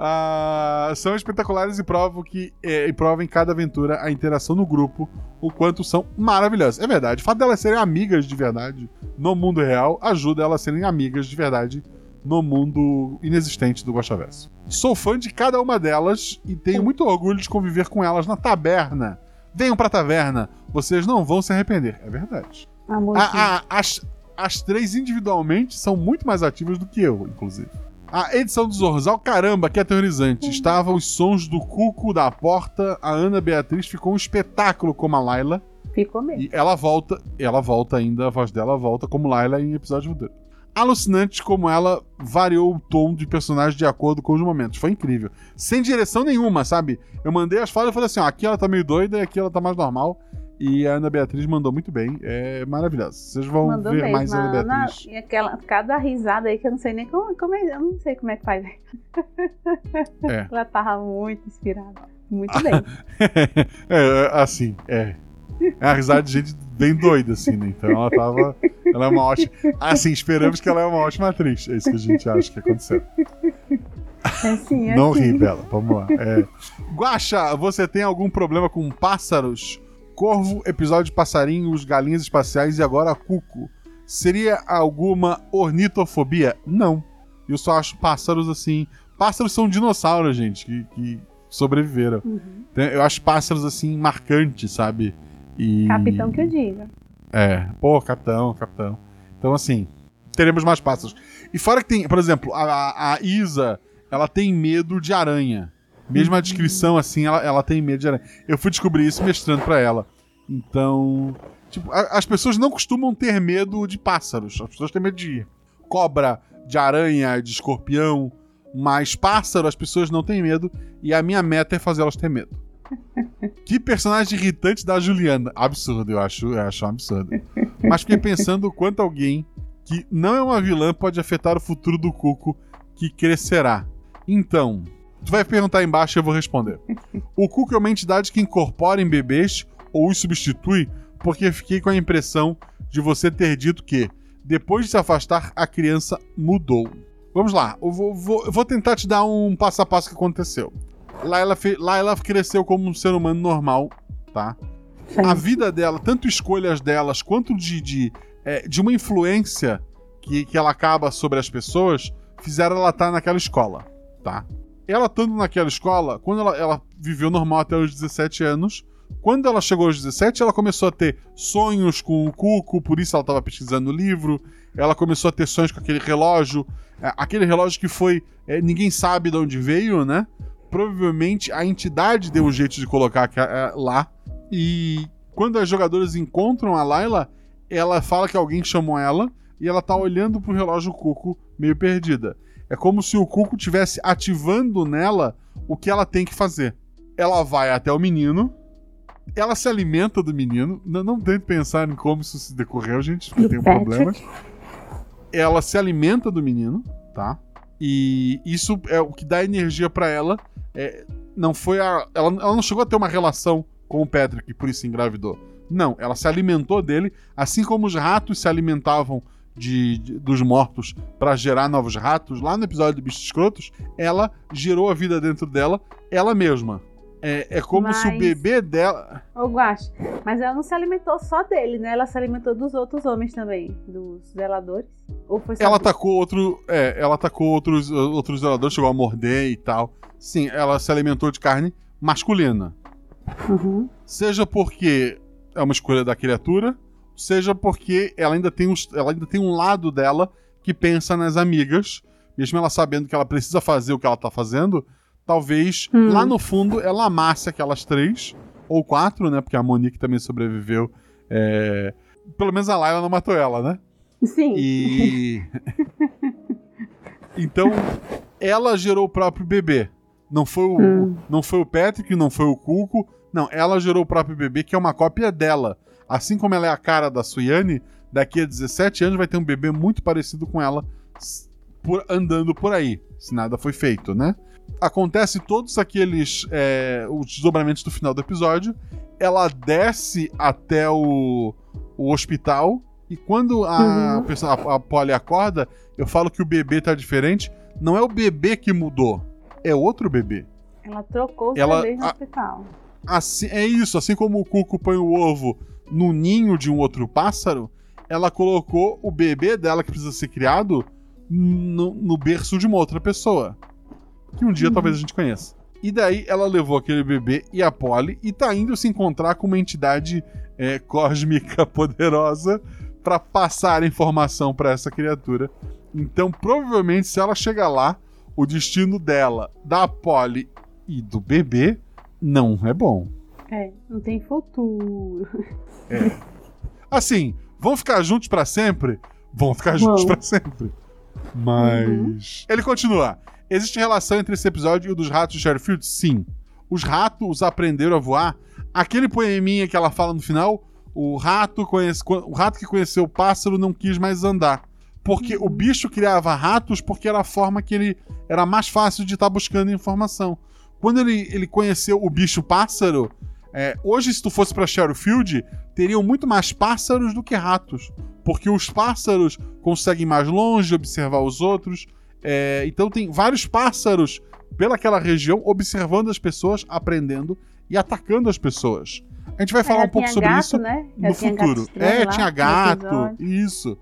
Ah, são espetaculares e provam que é, e provam em cada aventura a interação no grupo, o quanto são maravilhosas. É verdade, o fato delas serem amigas de verdade no mundo real ajuda elas a serem amigas de verdade no mundo inexistente do Guaxaverso. Sou fã de cada uma delas e tenho muito orgulho de conviver com elas na taberna. Venham pra taverna, vocês não vão se arrepender. É verdade. Amorzinho. A- a- as, as três individualmente são muito mais ativas do que eu, inclusive. A edição do Zorzal, caramba, que aterrorizante. Estavam os sons do cuco da porta. A Ana Beatriz ficou um espetáculo como a Laila. Ficou mesmo. E ela volta, ela volta ainda, a voz dela volta como Laila em episódio futuro. Alucinante como ela variou o tom de personagem de acordo com os momentos. Foi incrível. Sem direção nenhuma, sabe? Eu mandei as falas e falei assim: ó, aqui ela tá meio doida e aqui ela tá mais normal. E a Ana Beatriz mandou muito bem. É maravilhosa. Vocês vão Mandou ver mesmo. mais a Ana Beatriz. e aquela, cada risada aí que eu não sei nem como, como é, eu não sei como é que faz. É. Ela tava muito inspirada. Muito bem. é, assim, é. É a risada de gente bem doida, assim, né? Então ela tava. Ela é uma ótima. Assim, esperamos que ela é uma ótima atriz. É isso que a gente acha que aconteceu. É sim, é Não sim. ri, Bela. Vamos lá. É. Guaxa, você tem algum problema com pássaros? Corvo, episódio de passarinhos, galinhas espaciais e agora cuco. Seria alguma ornitofobia? Não. Eu só acho pássaros assim. Pássaros são dinossauros, gente, que, que sobreviveram. Uhum. Eu acho pássaros assim marcantes, sabe? E... Capitão que eu diga. É, pô, capitão, capitão. Então, assim, teremos mais pássaros. E fora que tem, por exemplo, a, a Isa, ela tem medo de aranha. Mesmo a descrição, assim, ela, ela tem medo de aranha. Eu fui descobrir isso mestrando pra ela. Então, tipo, a- as pessoas não costumam ter medo de pássaros. As pessoas têm medo de cobra, de aranha, de escorpião. Mas pássaro, as pessoas não têm medo. E a minha meta é fazer elas ter medo. Que personagem irritante da Juliana. Absurdo, eu acho, eu acho um absurdo. Mas fiquei pensando o quanto alguém que não é uma vilã pode afetar o futuro do Cuco que crescerá. Então, tu vai perguntar aí embaixo e eu vou responder. O Cuco é uma entidade que incorpora em bebês ou os substitui porque fiquei com a impressão de você ter dito que, depois de se afastar, a criança mudou. Vamos lá, eu vou, vou- eu vou tentar te dar um passo a passo que aconteceu. Laila, fe- Laila cresceu como um ser humano normal, tá? A vida dela, tanto escolhas delas quanto de, de, é, de uma influência que, que ela acaba sobre as pessoas, fizeram ela estar naquela escola, tá? Ela estando naquela escola, quando ela, ela viveu normal até os 17 anos, quando ela chegou aos 17, ela começou a ter sonhos com o Cuco, por isso ela estava pesquisando o livro. Ela começou a ter sonhos com aquele relógio, é, aquele relógio que foi. é, ninguém sabe de onde veio, né? Provavelmente a entidade deu um jeito de colocar é, lá. E quando as jogadoras encontram a Layla, ela fala que alguém chamou ela e ela tá olhando pro relógio Cuco meio perdida. É como se o Cuco estivesse ativando nela o que ela tem que fazer. Ela vai até o menino, ela se alimenta do menino. Não, não tente pensar em como isso se decorreu, gente, porque tem um problema. Ela se alimenta do menino, tá? E isso é o que dá energia pra ela. É, não foi a. Ela, ela não chegou a ter uma relação com o Patrick, por isso engravidou. Não, ela se alimentou dele, assim como os ratos se alimentavam de, de- dos mortos pra gerar novos ratos. Lá no episódio do Bichos Escrotos, ela gerou a vida dentro dela, ela mesma. É, é como se o Mas- bebê dela. Ô, Guache, mas ela não se alimentou só dele, né? Ela se alimentou dos outros homens também, dos zeladores. Ou foi Ela atacou outro. É, ela atacou outros, outros zeladores, chegou a morder e tal. Sim, ela se alimentou de carne masculina. Uhum. Seja porque é uma escolha da criatura, seja porque ela ainda tem, uns, ela ainda tem um lado dela que pensa nas amigas, mesmo ela sabendo que ela precisa fazer o que ela tá fazendo, talvez Hum. lá no fundo ela amasse aquelas três, ou quatro, né? Porque a Monique também sobreviveu. é, Pelo menos a Layla não matou ela, né? Sim. E. então, ela gerou o próprio bebê. Não foi o, Hum. não foi o Patrick, não foi o Cuco. Não, ela gerou o próprio bebê, que é uma cópia dela. Assim como ela é a cara da Suyane, daqui a 17 anos vai ter um bebê muito parecido com ela por- andando por aí. Se nada foi feito, né? Acontece todos aqueles é, os desdobramentos do final do episódio. Ela desce até o, o hospital. E quando a, Uhum. pessoa, a, a Polly acorda, eu falo que o bebê tá diferente. Não é o bebê que mudou, é outro bebê. Ela trocou os Ela- bebês no a- hospital. Assim, é isso, assim como o Cuco põe o ovo no ninho de um outro pássaro, ela colocou o bebê dela que precisa ser criado no, no berço de uma outra pessoa. Que um dia talvez a gente conheça. E daí ela levou aquele bebê e a Polly e tá indo se encontrar com uma entidade é, cósmica poderosa para passar informação para essa criatura. Então, provavelmente, se ela chegar lá, o destino dela, da Polly e do bebê não é bom. É, não tem futuro. Assim, vão ficar juntos pra sempre? Vão ficar juntos pra sempre. Mas. Ele continua. Existe relação entre esse episódio e o dos ratos de Sheffield? Sim. Os ratos aprenderam a voar. Aquele poeminha que ela fala no final, o rato, conhece, o rato que conheceu o pássaro não quis mais andar. Porque o bicho criava ratos porque era a forma que ele era mais fácil de estar buscando informação. Quando ele, ele conheceu o bicho pássaro, é, hoje, se tu fosse pra Sheffield, teriam muito mais pássaros do que ratos. Porque os pássaros conseguem mais longe observar os outros. é, então tem vários pássaros pelaquela região observando as pessoas, aprendendo e atacando as pessoas. A gente vai falar Ela um pouco sobre gato, isso né? no futuro. É, lá tinha gato, isso.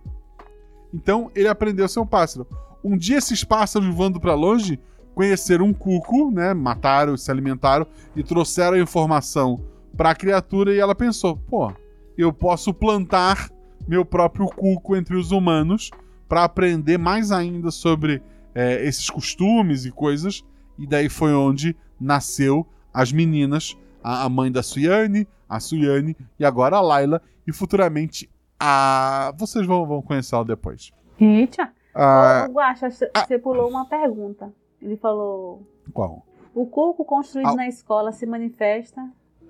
Então ele aprendeu a ser um pássaro. Um dia esses pássaros voando pra longe conheceram um cuco, né? Mataram, se alimentaram e trouxeram a informação pra criatura e ela pensou: pô, eu posso plantar meu próprio cuco entre os humanos pra aprender mais ainda sobre é, esses costumes e coisas. E daí foi onde nasceu as meninas, a, a mãe da Suyane, a Suyane e agora a Layla e futuramente a. Vocês vão, vão conhecê-la depois. Eita! Ah, Ô, Guaxa, você você pulou uma pergunta. Ele falou: qual? o coco construído na escola se manifesta.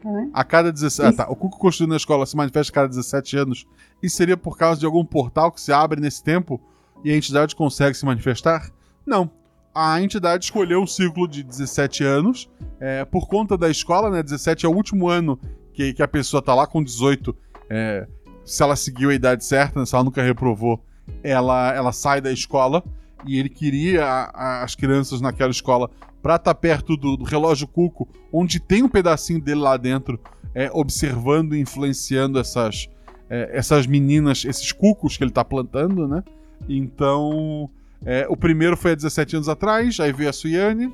Vendo? A cada 17. Ah, tá. O Cuco construído na escola se manifesta a cada 17 anos. Isso seria por causa de algum portal que se abre nesse tempo e a entidade consegue se manifestar? Não. A entidade escolheu um ciclo de 17 anos. é, por conta da escola, né? 17 é o último ano que, que a pessoa tá lá com 18. é, se ela seguiu a idade certa, né, se ela nunca reprovou, ela, ela sai da escola. E ele queria a- a- as crianças naquela escola pra estar perto do, do relógio Cuco, onde tem um pedacinho dele lá dentro, é, observando e influenciando essas, é, essas meninas, esses cucos que ele tá plantando, né? Então, é, o primeiro foi há 17 anos atrás, aí veio a Suyane,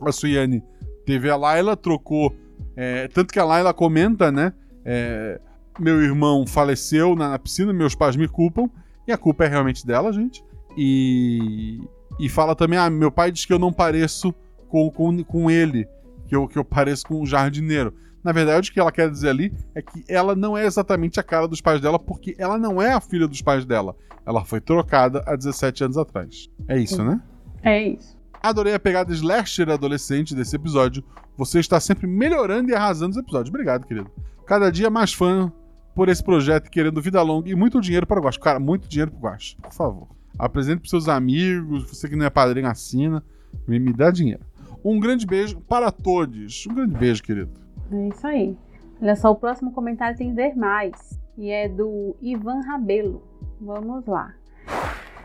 a Suyane teve a Layla, trocou. é, tanto que a Layla comenta, né? é, meu irmão faleceu na, na piscina, meus pais me culpam, e a culpa é realmente dela, gente. E, e fala também: ah, meu pai diz que eu não pareço com, com, com ele, que eu, que eu pareço com um jardineiro. Na verdade, o que ela quer dizer ali é que ela não é exatamente a cara dos pais dela, porque ela não é a filha dos pais dela. Ela foi trocada há 17 anos atrás. É isso, né? É isso. Adorei a pegada slasher adolescente desse episódio. Você está sempre melhorando e arrasando os episódios. Obrigado, querido. Cada dia mais fã por esse projeto, querendo vida longa e muito dinheiro para o Guacho. Cara, muito dinheiro para o Guacho. Por favor. Apresente para seus amigos. Você que não é padrinho, assina. Me, me dá dinheiro. Um grande beijo para todos. Um grande beijo, querido. É isso aí. Olha só, o próximo comentário tem ver mais. E é do Ivan Rabelo. Vamos lá.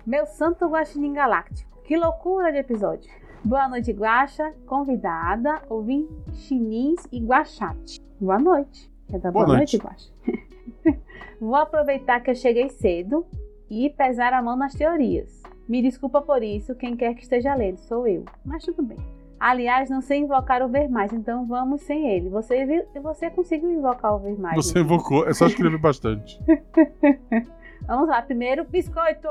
Meu santo guaxinim galáctico. Que loucura de episódio. Boa noite, Guaxa, convidada, ouvintinins e guaxate. Boa noite. Quer dar boa, Boa noite, noite. Guaxa? Vou aproveitar que eu cheguei cedo e pesar a mão nas teorias. Me desculpa por isso, quem quer que esteja lendo, sou eu. Mas tudo bem. Aliás, não sei invocar o ver mais, então vamos sem ele. Você, viu- você conseguiu invocar o ver mais. Você né? invocou, é só escrever bastante. Vamos lá, primeiro, biscoito!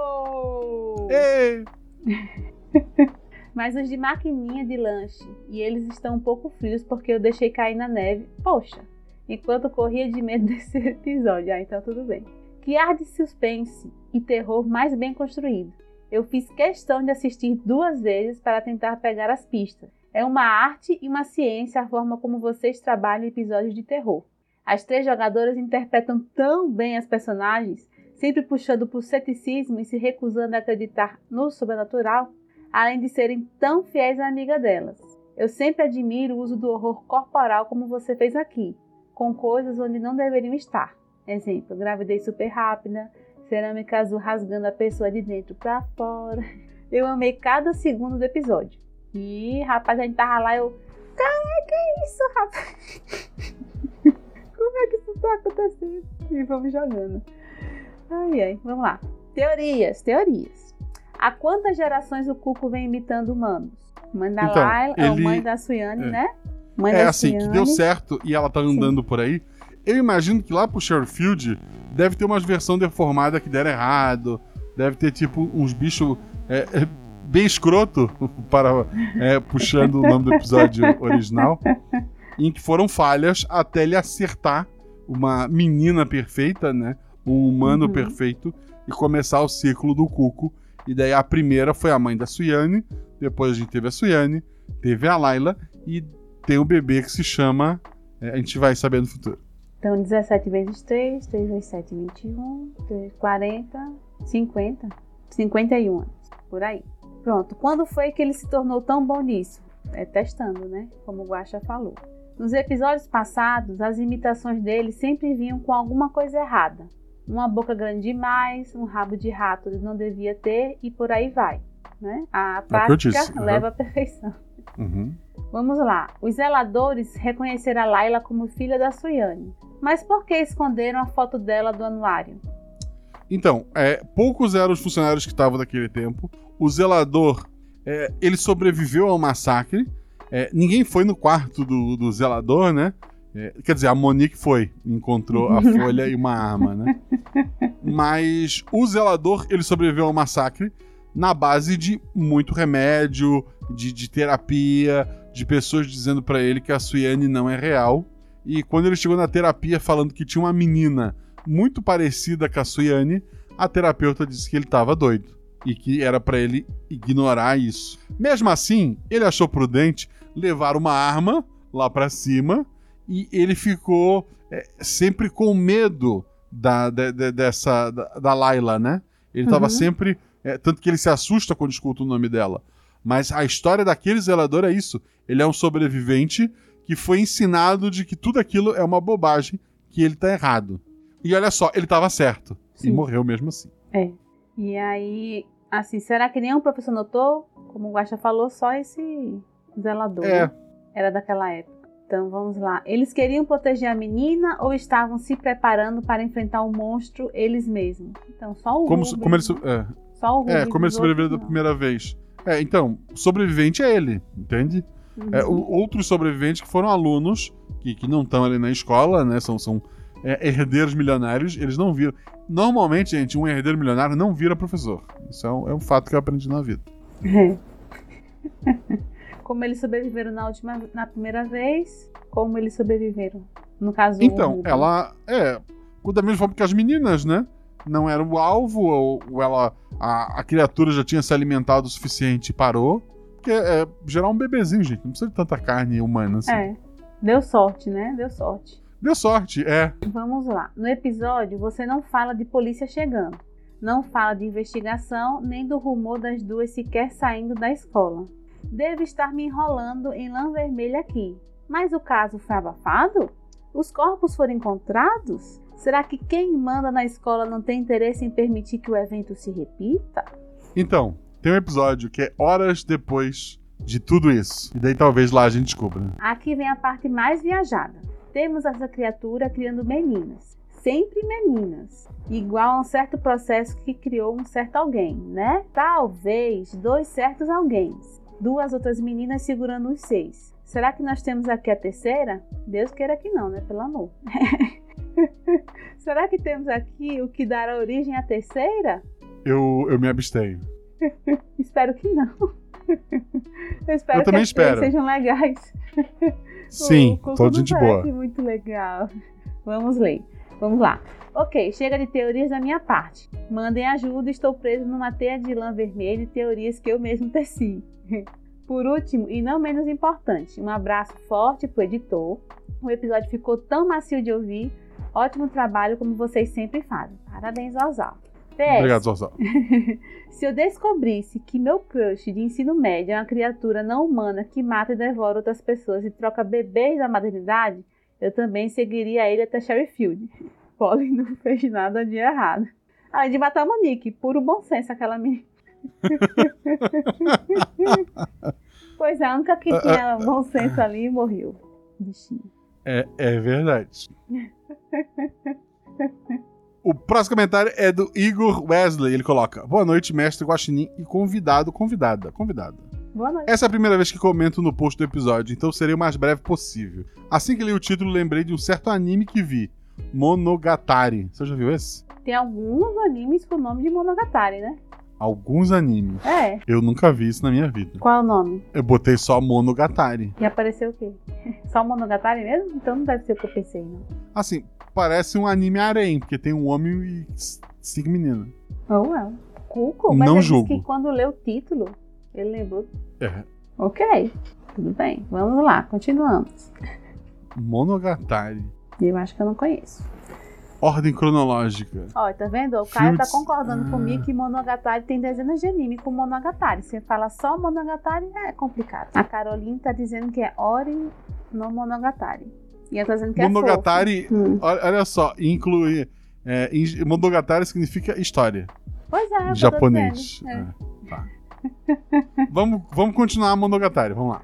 Ei! Mas os de maquininha de lanche. E eles estão um pouco frios porque eu deixei cair na neve. Poxa, enquanto corria de medo desse episódio. Ah, então tudo bem. Que ar de suspense e terror mais bem construído. Eu fiz questão de assistir duas vezes para tentar pegar as pistas. É uma arte e uma ciência a forma como vocês trabalham episódios de terror. As três jogadoras interpretam tão bem as personagens, sempre puxando por ceticismo e se recusando a acreditar no sobrenatural, além de serem tão fiéis à amiga delas. Eu sempre admiro o uso do horror corporal como você fez aqui, com coisas onde não deveriam estar. Exemplo, gravidez super rápida, cerâmica azul rasgando a pessoa de dentro pra fora. Eu amei cada segundo do episódio. E, rapaz, a gente tava lá, eu. Cara, que é isso, rapaz? Como é que isso tá acontecendo? E vamos jogando. Ai, ai, vamos lá. Teorias, teorias. Há quantas gerações o Cuco vem imitando humanos? Mãe da Então, Laila, é ele- mãe da Suiane, é. né? Mãe É da assim, que deu certo e ela tá andando por aí. Eu imagino que lá pro Sherfield deve ter umas versão deformada que deram errado. Deve ter, tipo, uns bichos é, é, bem escroto, para, é, puxando o nome do episódio original, em que foram falhas até ele acertar uma menina perfeita, né? Um humano Uhum. perfeito e começar o ciclo do Cuco. E daí a primeira foi a mãe da Suiane, depois a gente teve a Suiane, teve a Laila e tem o bebê que se chama. é, a gente vai saber no futuro. Então, 17 vezes 3, 3 vezes 7, 21, 3, 40, 50, 51 anos, por aí. Pronto, quando foi que ele se tornou tão bom nisso? É testando, né? Como o Guaxa falou. Nos episódios passados, as imitações dele sempre vinham com alguma coisa errada. Uma boca grande demais, um rabo de rato ele não devia ter e por aí vai. Né? A É prática disse, uhum. leva à perfeição. Uhum. Vamos lá. Os zeladores reconheceram a Laila como filha da Suiane. Mas por que esconderam a foto dela do anuário? Então, é, poucos eram os funcionários que estavam naquele tempo. O zelador, é, ele sobreviveu ao massacre. É, ninguém foi no quarto do, do zelador, né? É, quer dizer, a Monique foi, encontrou a folha e uma arma, né? Mas o zelador, ele sobreviveu ao massacre na base de muito remédio, de, de terapia, de pessoas dizendo pra ele que a Suiane não é real. E quando ele chegou na terapia falando que tinha uma menina muito parecida com a Suiane, a terapeuta disse que ele estava doido e que era pra ele ignorar isso. Mesmo assim, ele achou prudente levar uma arma lá pra cima e ele ficou é, sempre com medo da, de- de- dessa da, da Laila, né? Ele tava Uhum. sempre é, tanto que ele se assusta quando escuta o nome dela. Mas a história daquele zelador é isso. Ele é um sobrevivente que foi ensinado de que tudo aquilo é uma bobagem, que ele tá errado. E olha só, ele tava certo. E Sim. morreu mesmo assim. É. E aí, assim, será que nenhum professor notou? Como o Guaxa falou, só esse zelador É. né? era daquela época. Então vamos lá. Eles queriam proteger a menina ou estavam se preparando para enfrentar o monstro eles mesmos? Então só o Como, Rubens, como ele, é, só o Rubens é, como ele e os sobreviveu da primeira vez. É, então, sobrevivente é ele, entende? É, Uhum. o- outros sobreviventes que foram alunos, que, que não estão ali na escola, né? São, são é, herdeiros milionários, eles não viram. Normalmente, gente, um herdeiro milionário não vira professor. Isso é um, é um fato que eu aprendi na vida. É. como eles sobreviveram na última, na primeira vez, como eles sobreviveram. No caso, Então, Rubens. ela é. Da mesma forma que as meninas, né? Não era o alvo, ou, ou ela. A, a criatura já tinha se alimentado o suficiente e parou. Porque é gerar um bebezinho, gente. Não precisa de tanta carne humana assim. É. Deu sorte, né? Deu sorte. Deu sorte, é. Vamos lá. No episódio, você não fala de polícia chegando. Não fala de investigação, nem do rumor das duas sequer saindo da escola. Devo estar me enrolando em lã vermelha aqui. Mas o caso foi abafado? Os corpos foram encontrados? Será que quem manda na escola não tem interesse em permitir que o evento se repita? Então, tem um episódio que é horas depois de tudo isso. E daí talvez lá a gente descubra. né? Aqui vem a parte mais viajada. Temos essa criatura criando meninas. Sempre meninas. Igual a um certo processo que criou um certo alguém, né? Talvez dois certos alguém. duas outras meninas segurando os seis. Será que nós temos aqui a terceira? Deus queira que não, né? Pelo amor. Será que temos aqui o que dará origem à terceira? Eu, eu me abstenho. Espero que não. Eu espero Eu também que espero. sejam legais. Sim, O Cuco toda não gente parece boa. muito legal. Vamos ler. Vamos lá. Ok, chega de teorias da minha parte. Mandem ajuda, estou preso numa teia de lã vermelha e teorias que eu mesmo teci. Por último, e não menos importante, um abraço forte pro editor. O episódio ficou tão macio de ouvir. Ótimo trabalho como vocês sempre fazem. Parabéns, Osal. PS, Obrigado, Zorzal. se eu descobrisse que meu crush de ensino médio é uma criatura não humana que mata e devora outras pessoas e troca bebês da maternidade, eu também seguiria ele até Sherryfield. Polly não fez nada de errado. Além de matar a Monique, puro bom senso aquela menina. pois é, a única que tinha bom senso ali morreu. Bichinho. É, é verdade. O próximo comentário é do Igor Wesley. Ele coloca: Boa noite, mestre Guaxinim e convidado, convidada, convidada. Boa noite. Essa é a primeira vez que comento no post do episódio, então serei o mais breve possível. Assim que li o título, lembrei de um certo anime que vi, Monogatari. Você já viu esse? Tem alguns animes com o nome de Monogatari, né? Alguns animes. É. Eu nunca vi isso na minha vida. Qual é o nome? Eu botei só Monogatari. E apareceu o quê? Só Monogatari mesmo? Então não deve ser o que eu pensei, não. Assim, parece um anime harém, porque tem um homem e cinco meninas. Oh, well. Cuco, mas Não julgo. que quando leu o título, ele lembrou. É. Ok, tudo bem. Vamos lá, continuamos. Monogatari. Eu acho que eu não conheço. Ordem cronológica. Ó, tá vendo? O Caio Filme tá concordando Ah. comigo que Monogatari tem dezenas de anime com Monogatari. Você fala só Monogatari, é complicado. A Caroline tá dizendo que é Ori no Monogatari. E eu tô dizendo que é Monogatari, fofo. Hum. olha, olha só, inclui. É, Monogatari significa história. Pois é, é japonês. É. É, tá. vamos, vamos continuar a Monogatari, vamos lá.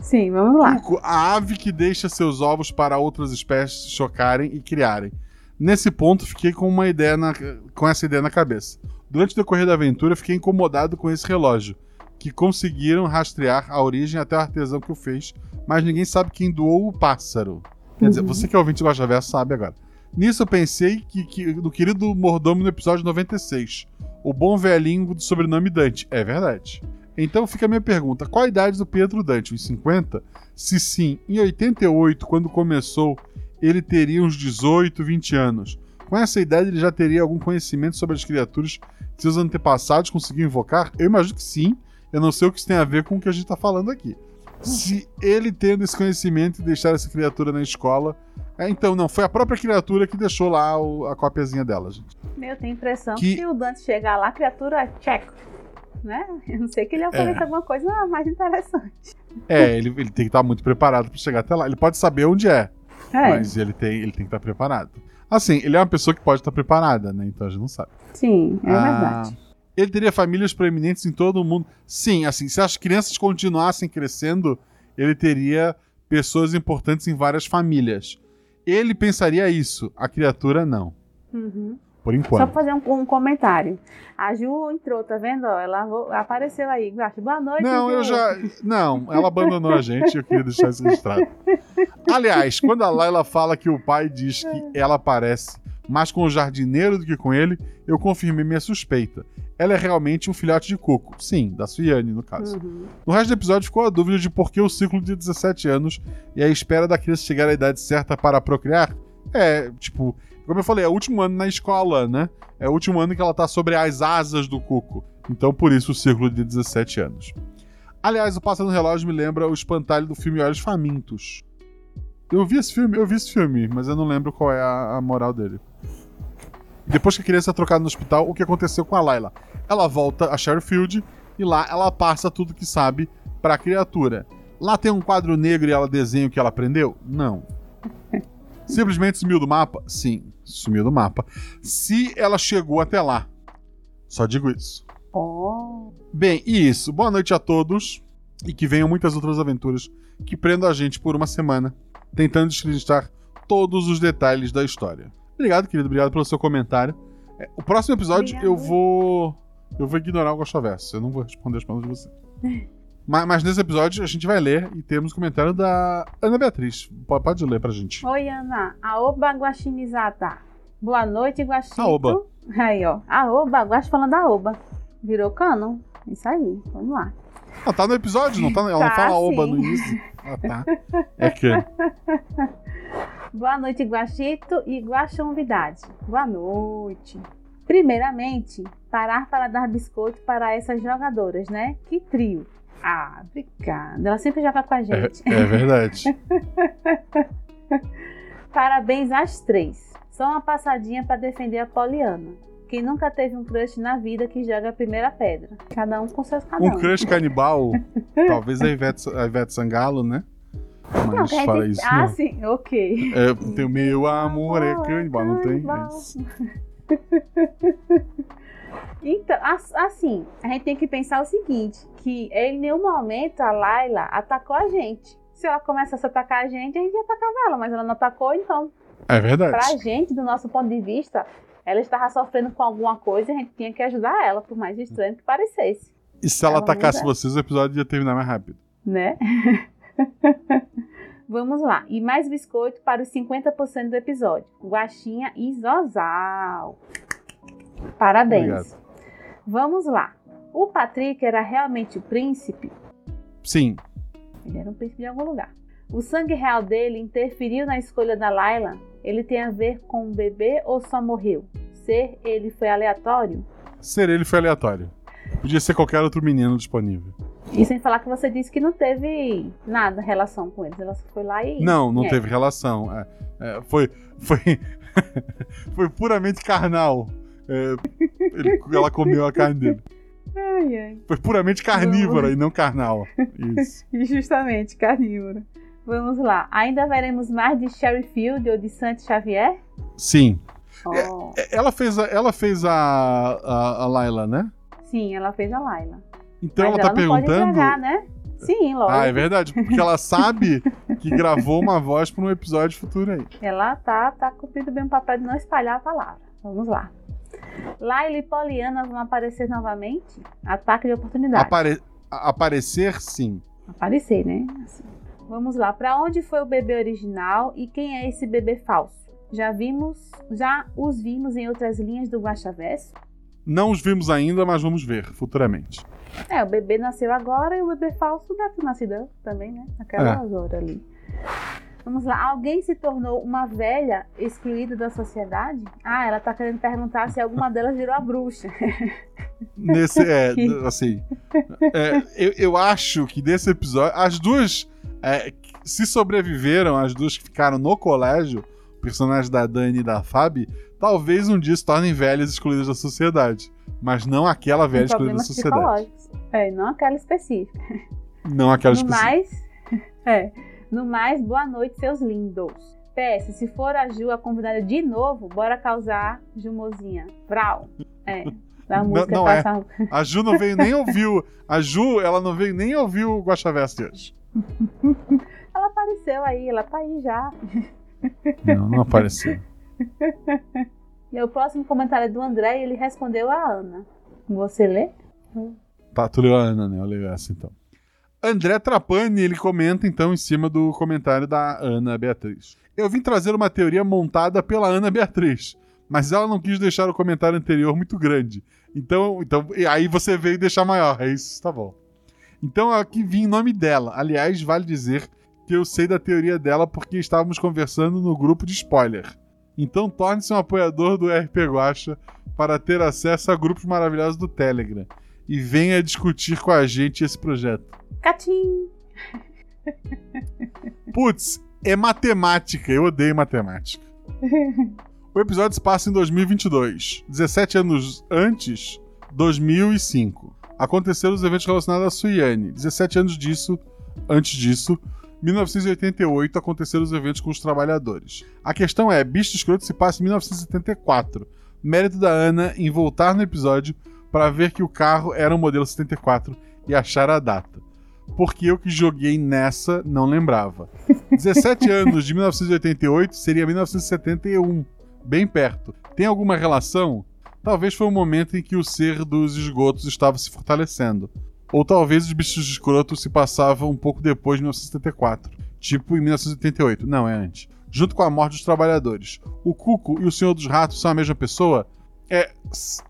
Sim, vamos lá. A ave que deixa seus ovos para outras espécies chocarem e criarem. Nesse ponto, fiquei com uma ideia na, com essa ideia na cabeça. Durante o decorrer da aventura, fiquei incomodado com esse relógio, que conseguiram rastrear a origem até o artesão que o fez, mas ninguém sabe quem doou o pássaro. Quer dizer, Uhum. você que é ouvinte do Gosta Verso sabe agora. Nisso eu pensei que, que do querido mordomo no episódio 96, o bom velhinho do sobrenome Dante. É verdade. Então fica a minha pergunta: qual a idade do Pietro Dante? Uns 50? Se sim, em 88, quando começou, ele teria uns 18, 20 anos. Com essa idade, ele já teria algum conhecimento sobre as criaturas que seus antepassados conseguiam invocar? Eu imagino que sim. Eu não sei o que isso tem a ver com o que a gente está falando aqui. Se ele tendo esse conhecimento e deixar essa criatura na escola. É, então, não, foi a própria criatura que deixou lá o- a cópiazinha dela, gente. Eu tenho a impressão Que- que, o Dante chegar lá, a criatura é tcheco. Né? Eu não sei que ele ofereça É. alguma coisa mais interessante. É, ele, ele tem que estar muito preparado para chegar até lá. Ele pode saber onde é, É, mas ele tem, ele tem que estar preparado. Assim, ele é uma pessoa que pode estar preparada, né? Então a gente não sabe. sim, é Ah, verdade. Ele teria famílias proeminentes em todo o mundo. Sim, assim, se as crianças continuassem crescendo, ele teria pessoas importantes em várias famílias. Ele pensaria isso, a criatura não, Uhum. por Só enquanto. pra fazer um, um comentário. A Ju entrou, tá vendo? Ela apareceu aí. Boa noite. Não, eu já. Não, ela abandonou a gente eu queria deixar isso registrado. Aliás, quando a Laila fala que o pai diz que ela parece mais com o jardineiro do que com ele, eu confirmei minha suspeita. Ela é realmente um filhote de coco. Sim, da Suiane, no caso. Uhum. No resto do episódio ficou a dúvida de por que o ciclo de 17 anos e a espera da criança chegar à idade certa para procriar. É, tipo, como eu falei, é o último ano na escola, né? É o último ano que ela tá sobre as asas do cuco. Então, por isso, o ciclo de 17 anos. Aliás, o Pássaro no Relógio me lembra o espantalho do filme Olhos Famintos. Eu vi esse filme, eu vi esse filme, mas eu não lembro qual é a, a moral dele. Depois que a criança é trocada no hospital, o que aconteceu com a Layla? Ela volta a Sherfield e lá ela passa tudo que sabe pra criatura. Lá tem um quadro negro e ela desenha o que ela aprendeu? Não. Simplesmente sumiu do mapa? Sim, sumiu do mapa. Se ela chegou até lá. Só digo isso. Oh. Bem, e isso. Boa noite a todos. E que venham muitas outras aventuras que prendam a gente por uma semana, tentando descreditar todos os detalhes da história. Obrigado, querido. Obrigado pelo seu comentário. É, o próximo episódio eu vou. Eu vou ignorar o Gostaverso. Eu não vou responder as perguntas de você. Ma- Mas, nesse episódio a gente vai ler e temos comentário da Ana Beatriz. Pode, pode ler pra gente. Oi, Ana. Aoba Guaxinizada. Boa noite, Guaxito. Aoba. Aí, ó. Aoba, Guax falando Aoba. Virou cano? Isso aí. Vamos lá. Ah, tá no episódio, não tá? Ela não Tá, fala oba sim. no início. Ah, tá. É que. Boa noite, Guaxito e Guaxonvidade. Boa noite. Primeiramente, parar para dar biscoito para essas jogadoras, né? Que trio. Ah, obrigada. Ela sempre joga com a É, gente. é verdade. Parabéns às três. Só uma passadinha para defender a Poliana. Quem nunca teve um crush na vida que joga a primeira pedra. Cada um com seus cada Um crush canibal, talvez a Ivete, a Ivete Sangalo, né? Mas gente- fala isso. Ah, não. sim, ok. É, tem o meu amor é canibal, não tem? É isso. Então, as- assim, a gente tem que pensar o seguinte: que em nenhum momento a Laila atacou a gente. Se ela começasse a atacar a gente, a gente ia atacar ela, mas ela não atacou, então, É verdade. pra gente, do nosso ponto de vista, ela estava sofrendo com alguma coisa e a gente tinha que ajudar ela, por mais estranho que parecesse, E se ela Ela atacasse vocês, o episódio ia terminar mais rápido. né? Vamos lá. E mais biscoito para os 50% do episódio. Guaxinha e Zozal. Parabéns. Obrigado. Vamos lá. O Patrick era realmente o príncipe? Sim, Ele era um príncipe de algum lugar. O sangue real dele interferiu na escolha da Layla? Ele tem a ver com o bebê ou só morreu? Ser ele foi aleatório? ser ele foi aleatório. Podia ser qualquer outro menino disponível. E sem falar que você disse que não teve nada relação com eles. Ela foi lá e. Não, não É. teve relação. É, é, foi, foi, foi puramente carnal. É, ele- ela comeu a carne dele. Ai, ai. Foi puramente carnívora e não carnal. Isso. Justamente, carnívoro. Vamos lá. Ainda veremos mais de Sherry Field ou de Santos Xavier? Sim. Oh, É, Ela fez a, ela fez a, a, a Layla, né? Sim, ela fez a Layla. Então Mas ela tá não pode perguntando. né? Sim, lógico. Ah, é verdade. Porque ela sabe que gravou uma voz para um episódio futuro aí. Ela tá, tá cumprindo bem o papel de não espalhar a palavra. Vamos lá. Laila e Poliana vão aparecer novamente? Ataque de oportunidade. Apare- aparecer, sim. Aparecer, né? Assim. Vamos lá. Pra onde foi o bebê original e quem é esse bebê falso? Já vimos, já os vimos em outras linhas do Guaxaverso? Não os vimos ainda, mas vamos ver futuramente. É, o bebê nasceu agora e o bebê falso deve ter nascido também, né? Naquela hora ali. Vamos lá. Alguém se tornou uma velha excluída da sociedade? Ah, ela tá querendo perguntar se alguma delas virou a bruxa. Nesse, é, assim. é, eu, eu acho que desse episódio. As duas. é, se sobreviveram, as duas que ficaram no colégio, personagens da Dani e da Fabi, talvez um dia se tornem velhas excluídas da sociedade. Mas não aquela velha excluída da sociedade. É, não aquela específica. Não aquela no específica. mais, é, no mais, boa noite, seus lindos. PS, se for a Ju a convidada de novo, bora causar Jumozinha. Vral. É. Da Não- música não é. passa- A Ju não veio nem ouvir. o- A Ju, ela não veio nem ouvir o Guaxaverso de hoje. Ela apareceu aí, ela tá aí já. Não, não apareceu. E o próximo comentário é do André e ele respondeu a Ana. Você lê? Tá, tu leu a Ana, né? Eu leio essa então. André Trapani, ele comenta então em cima do comentário da Ana Beatriz. Eu vim trazer uma teoria montada pela Ana Beatriz, mas ela não quis deixar o comentário anterior muito grande. Então, então aí você veio deixar maior, é isso, tá bom. Então aqui vim em nome dela. Aliás, vale dizer que eu sei da teoria dela porque estávamos conversando no grupo de spoiler. Então torne-se um apoiador do RP Guacha para ter acesso a grupos maravilhosos do Telegram e venha discutir com a gente esse projeto. Catim! Putz, é matemática, eu odeio matemática. O episódio se passa em 2022, 17 anos antes, 2005. Aconteceram os eventos relacionados a Suiane. 17 anos disso, antes disso, 1988 aconteceram os eventos com os trabalhadores. A questão é, Bicho Escroto se passa em 1974. Mérito da Ana em voltar no episódio para ver que o carro era um modelo 74 e achar a data. Porque eu que joguei nessa não lembrava. 17 anos de 1988 seria 1971, bem perto. Tem alguma relação? Talvez foi o momento em que o ser dos esgotos estava se fortalecendo. Ou talvez os bichos escrotos se passavam um pouco depois de 1974, tipo em 1988. Não, é antes. Junto com a morte dos trabalhadores. O Cuco e o Senhor dos Ratos são a mesma pessoa? É.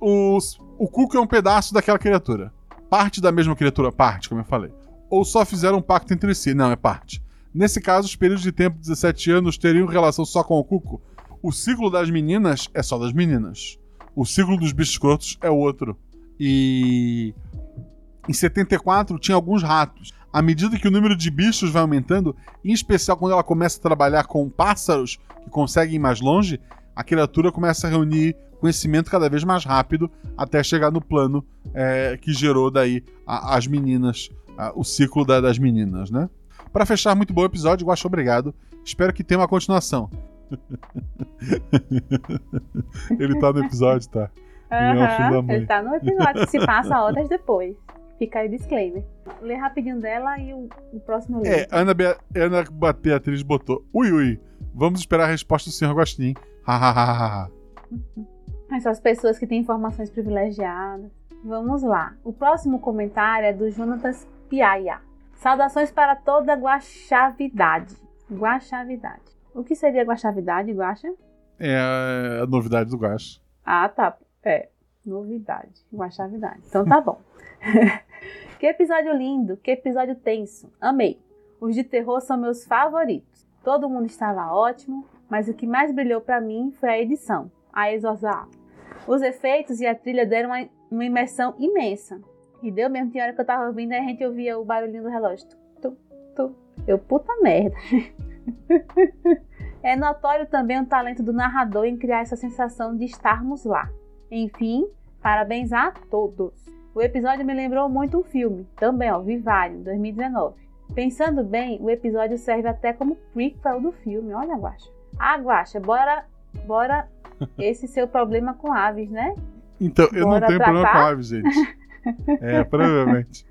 Os, o Cuco é um pedaço daquela criatura. Parte da mesma criatura, parte, como eu falei. Ou só fizeram um pacto entre si? Não, é parte. Nesse caso, os períodos de tempo de 17 anos teriam relação só com o Cuco? O ciclo das meninas é só das meninas. O ciclo dos bichos escrotos é outro. E. Em 74 tinha alguns ratos. À medida que o número de bichos vai aumentando, em especial quando ela começa a trabalhar com pássaros que conseguem ir mais longe, a criatura começa a reunir conhecimento cada vez mais rápido até chegar no plano é, que gerou daí a, as meninas, a, o ciclo da, das meninas, né? Para fechar, muito bom episódio, Guaxa, obrigado. Espero que tenha uma continuação. Ele tá no episódio, tá? Uhum, ele tá no episódio, se passa horas depois. Fica aí o disclaimer. Lê rapidinho dela e o, o próximo lê. É, Ana, Be Ana Beatriz botou. Ui, ui. Vamos esperar a resposta do Sr. Gostin. Hahaha. Essas pessoas que têm informações privilegiadas. Vamos lá. O próximo comentário é do Jonatas Piaia. Saudações para toda guaxavidade. Guaxavidade. O que seria guaxavidade, guaxa? É a novidade do guaxa. Ah, tá. É, novidade. Guaxavidade. Então tá bom. que episódio lindo, que episódio tenso. Amei. Os de terror são meus favoritos. Todo mundo estava ótimo, mas o que mais brilhou para mim foi a edição, a exorçar. Os efeitos e a trilha deram uma, uma imersão imensa. E deu mesmo, tinha hora que eu tava ouvindo a gente ouvia o barulhinho do relógio. Tu, tu. Eu, puta merda. é notório também o talento do narrador em criar essa sensação de estarmos lá. Enfim, parabéns a todos. O episódio me lembrou muito um filme, também, ó, Vivário, 2019. Pensando bem, o episódio serve até como prequel do filme. Olha, Guaxa. Ah, Guaxa, bora, bora esse seu problema com aves, né? Então, eu bora não tenho problema cá? com aves, gente. É, provavelmente.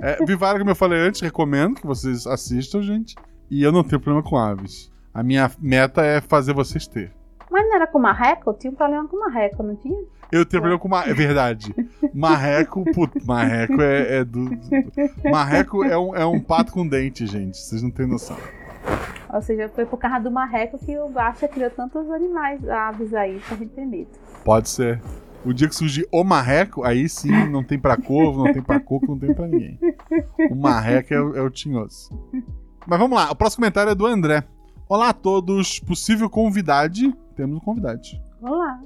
É, Vivário, como eu falei antes, recomendo que vocês assistam, gente. E eu não tenho problema com aves. A minha meta é fazer vocês ter. Mas não era com marreco? Eu tinha um problema com marreco, não tinha? Eu tenho problema com marreco. É verdade. Marreco, puto, marreco é, é do. Marreco é um, é um pato com dente, gente. Vocês não têm noção. Ou seja, foi por causa do marreco que o Gacha criou tantos animais, aves aí, pra gente ter medo. Pode ser. O dia que surgir o marreco, aí sim não tem pra corvo, não tem pra coco, não tem pra ninguém. O marreco é, é o tinhoso. Mas vamos lá, o próximo comentário é do André. Olá a todos, possível convidade. Temos um convidade. Olá.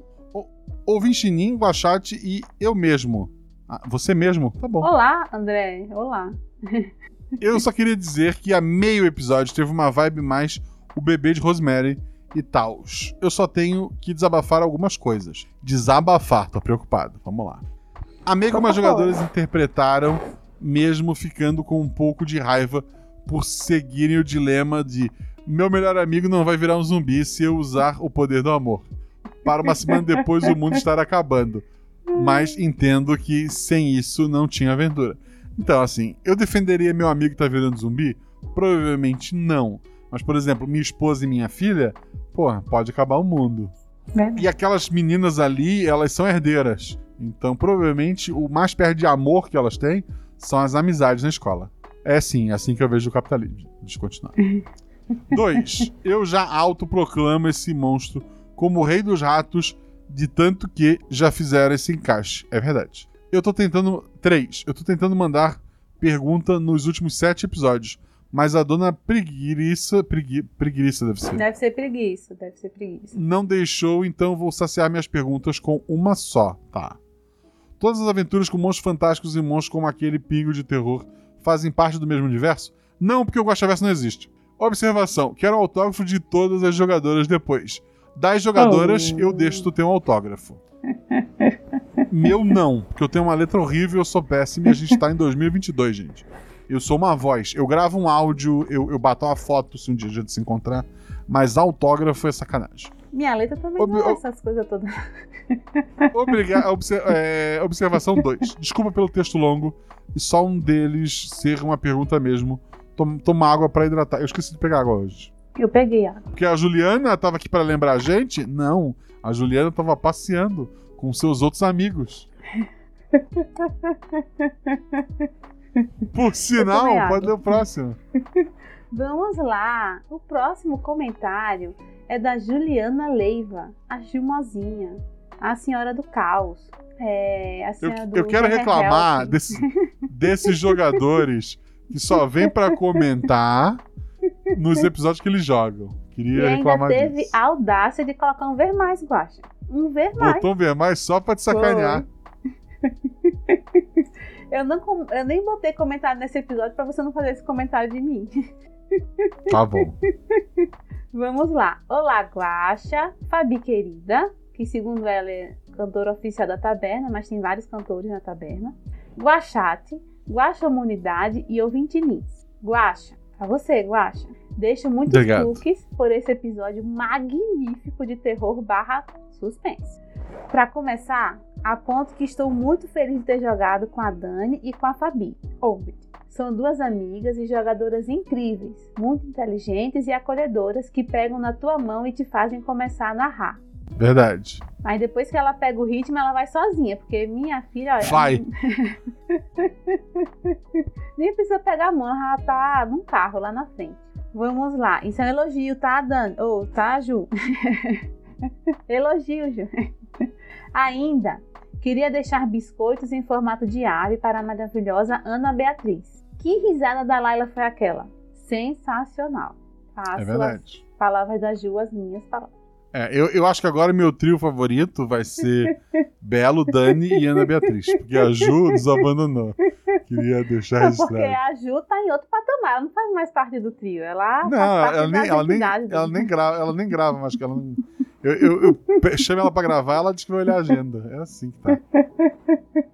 Ouvinchinim, Guachate e eu mesmo. Ah, você mesmo? Tá bom. Olá, André. Olá. eu só queria dizer que a meio episódio teve uma vibe mais o bebê de Rosemary e tal. Eu só tenho que desabafar algumas coisas. Desabafar, tô preocupado. Vamos lá. Amei como as jogadoras interpretaram, mesmo ficando com um pouco de raiva por seguirem o dilema de meu melhor amigo não vai virar um zumbi se eu usar o poder do amor. Para uma semana depois o mundo estar acabando. Mas entendo que sem isso não tinha aventura. Então, assim, eu defenderia meu amigo que tá virando zumbi? Provavelmente não. Mas, por exemplo, minha esposa e minha filha, porra, pode acabar o mundo. É. E aquelas meninas ali, elas são herdeiras. Então, provavelmente, o mais perto de amor que elas têm são as amizades na escola. É sim, é assim que eu vejo o capitalismo. Deixa eu continuar. Dois, eu já autoproclamo esse monstro como o rei dos ratos, de tanto que já fizeram esse encaixe. É verdade. Eu tô tentando. Três, eu tô tentando mandar pergunta nos últimos sete episódios. Mas a dona Preguiça. Pregui, preguiça deve ser. Deve ser preguiça, deve ser preguiça. Não deixou, então vou saciar minhas perguntas com uma só, tá? Todas as aventuras com monstros fantásticos e monstros como aquele pingo de terror fazem parte do mesmo universo? Não, porque o Guaxaverso não existe. Observação: quero um autógrafo de todas as jogadoras depois. Das jogadoras, oh. eu deixo tu ter um autógrafo. Meu não, porque eu tenho uma letra horrível, eu sou péssimo e a gente tá em 2022, gente. Eu sou uma voz. Eu gravo um áudio, eu, eu bato uma foto se um dia a gente se encontrar, mas autógrafo é sacanagem. Minha letra também Ob não é essas coisas todas. Obrigado. Obser é, observação 2. Desculpa pelo texto longo e só um deles ser uma pergunta mesmo. Tom, toma água para hidratar. Eu esqueci de pegar água hoje. Eu peguei água. Porque a Juliana tava aqui para lembrar a gente? Não. A Juliana tava passeando com seus outros amigos. Por sinal, pode ler o próximo. Vamos lá. O próximo comentário é da Juliana Leiva, a Gilmozinha, a senhora do caos. É, a Eu, senhora do eu quero reclamar desse- desses jogadores que só vêm pra comentar nos episódios que eles jogam. E Queria ainda reclamar teve disso. a audácia de colocar um ver mais, Guaxa. Um ver mais. Botou um ver mais só pra te sacanear. Eu, não, eu nem botei comentário nesse episódio pra você não fazer esse comentário de mim. Tá bom. Vamos lá. Olá, Guaxa, Fabi querida, que segundo ela é cantora oficial da taberna, mas tem vários cantores na taberna. Guaxate, Guaxa Humanidade e Ouvinte Nis. Guaxa, pra você, Guaxa. Deixo muitos Obrigado. cookies por esse episódio magnífico de terror barra suspense. Pra começar, aponto que estou muito feliz de ter jogado com a Dani e com a Fabi. Ouve. São duas amigas e jogadoras incríveis, muito inteligentes e acolhedoras que pegam na tua mão e te fazem começar a narrar. Verdade. Mas depois que ela pega o ritmo, ela vai sozinha, porque minha filha, olha, Vai. nem precisa pegar a mão, ela tá num carro lá na frente. Vamos lá, isso é um elogio, tá, Dani? Ou, tá, Ju? elogio, Ju. Ainda, queria deixar biscoitos em formato de ave para a maravilhosa Ana Beatriz. Que risada da Laila foi aquela? Sensacional. É verdade. as palavras da Ju, as minhas palavras. É, eu, eu acho que agora meu trio favorito vai ser Belo, Dani e Ana Beatriz. Porque a Ju nos abandonou. Queria deixar Porque registrado. a Ju tá em outro patamar, ela não faz mais parte do trio. Ela Não, faz parte ela nem, ela, nem, ela, nem grava, ela nem grava, mas que ela não. Eu, eu, eu chamo ela pra gravar, ela diz que vai olhar a agenda. É assim que tá.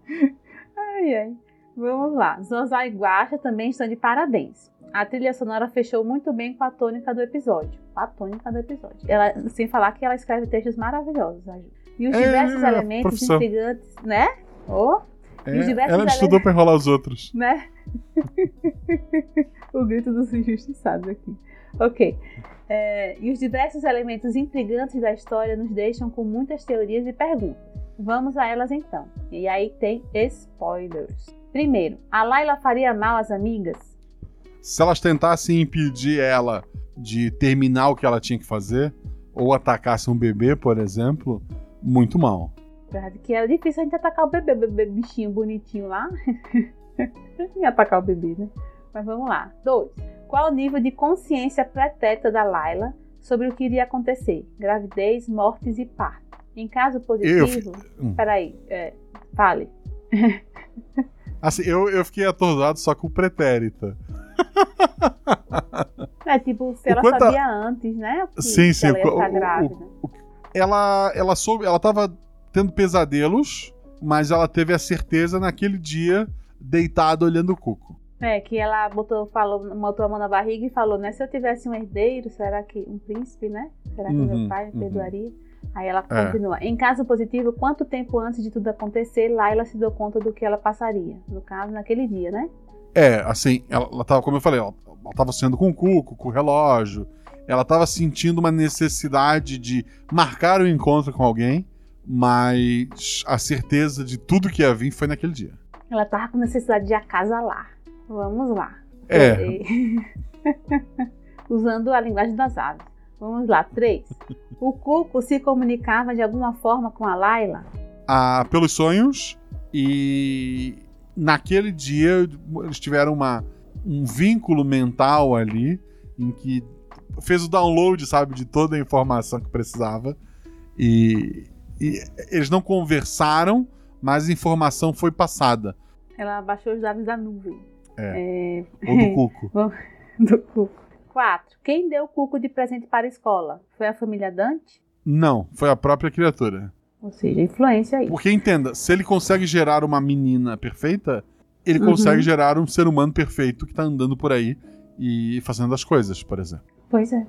Ai, ai. Vamos lá. Zozá e Guaxa também estão de parabéns. A trilha sonora fechou muito bem com a tônica do episódio. A tônica do episódio. Ela, sem falar que ela escreve textos maravilhosos, a Ju. E os É, diversos é, elementos profissão. intrigantes, né? Oh, É, os diversos ela estudou pra enrolar os outros. né? o grito dos injustiçados aqui. Ok. É, e os diversos elementos intrigantes da história nos deixam com muitas teorias e perguntas. Vamos a elas então. E aí tem spoilers. Primeiro, a Layla faria mal às amigas? Se elas tentassem impedir ela de terminar o que ela tinha que fazer, ou atacasse um bebê, por exemplo, muito mal. Verdade que era difícil a gente atacar o bebê, bebê bichinho bonitinho lá. e atacar o bebê, né? Mas vamos lá. Dois. Qual o nível de consciência pretérita da Layla sobre o que iria acontecer? Gravidez, mortes e parto. Em caso positivo. Hum. Peraí, é, fale. Assim, eu, eu fiquei atordoado só com o pretérita. É tipo, se O ela quanto a- sabia antes, né? Que, Sim, que sim, ela ia o- ficar o- grávida. Ela, ela soube, ela tava tendo pesadelos, mas ela teve a certeza naquele dia, deitada olhando o cuco. É, que ela botou, falou, botou a mão na barriga e falou, né? Se eu tivesse um herdeiro, será que um príncipe, né? Será que Uhum, meu pai me uhum. perdoaria? Aí ela É. continua. Em caso positivo, quanto tempo antes de tudo acontecer, Laila se deu conta do que ela passaria? No caso, naquele dia, né? É, assim, ela, ela tava, como eu falei, ela, ela tava sendo com o cuco, com o relógio. Ela tava sentindo uma necessidade de marcar o encontro com alguém, mas a certeza de tudo que ia vir foi naquele dia. Ela tava com necessidade de acasalar. Vamos lá. É, Usando a linguagem das aves. Vamos lá. 3. O Cuco se comunicava de alguma forma com a Laila? a, pelos sonhos e naquele dia eles tiveram uma, um vínculo mental ali em que fez o download, sabe, de toda a informação que precisava e, e eles não conversaram, mas a informação foi passada Ela baixou os dados da nuvem. É, ou do cuco. do Cuco. 4. Quem deu o Cuco de presente para a escola? Foi a família Dante? Não, foi a própria criatura. Ou seja, influência aí. Porque entenda, se ele consegue gerar uma menina perfeita, ele Uhum. consegue gerar um ser humano perfeito que tá andando por aí e fazendo as coisas, por exemplo. Pois é.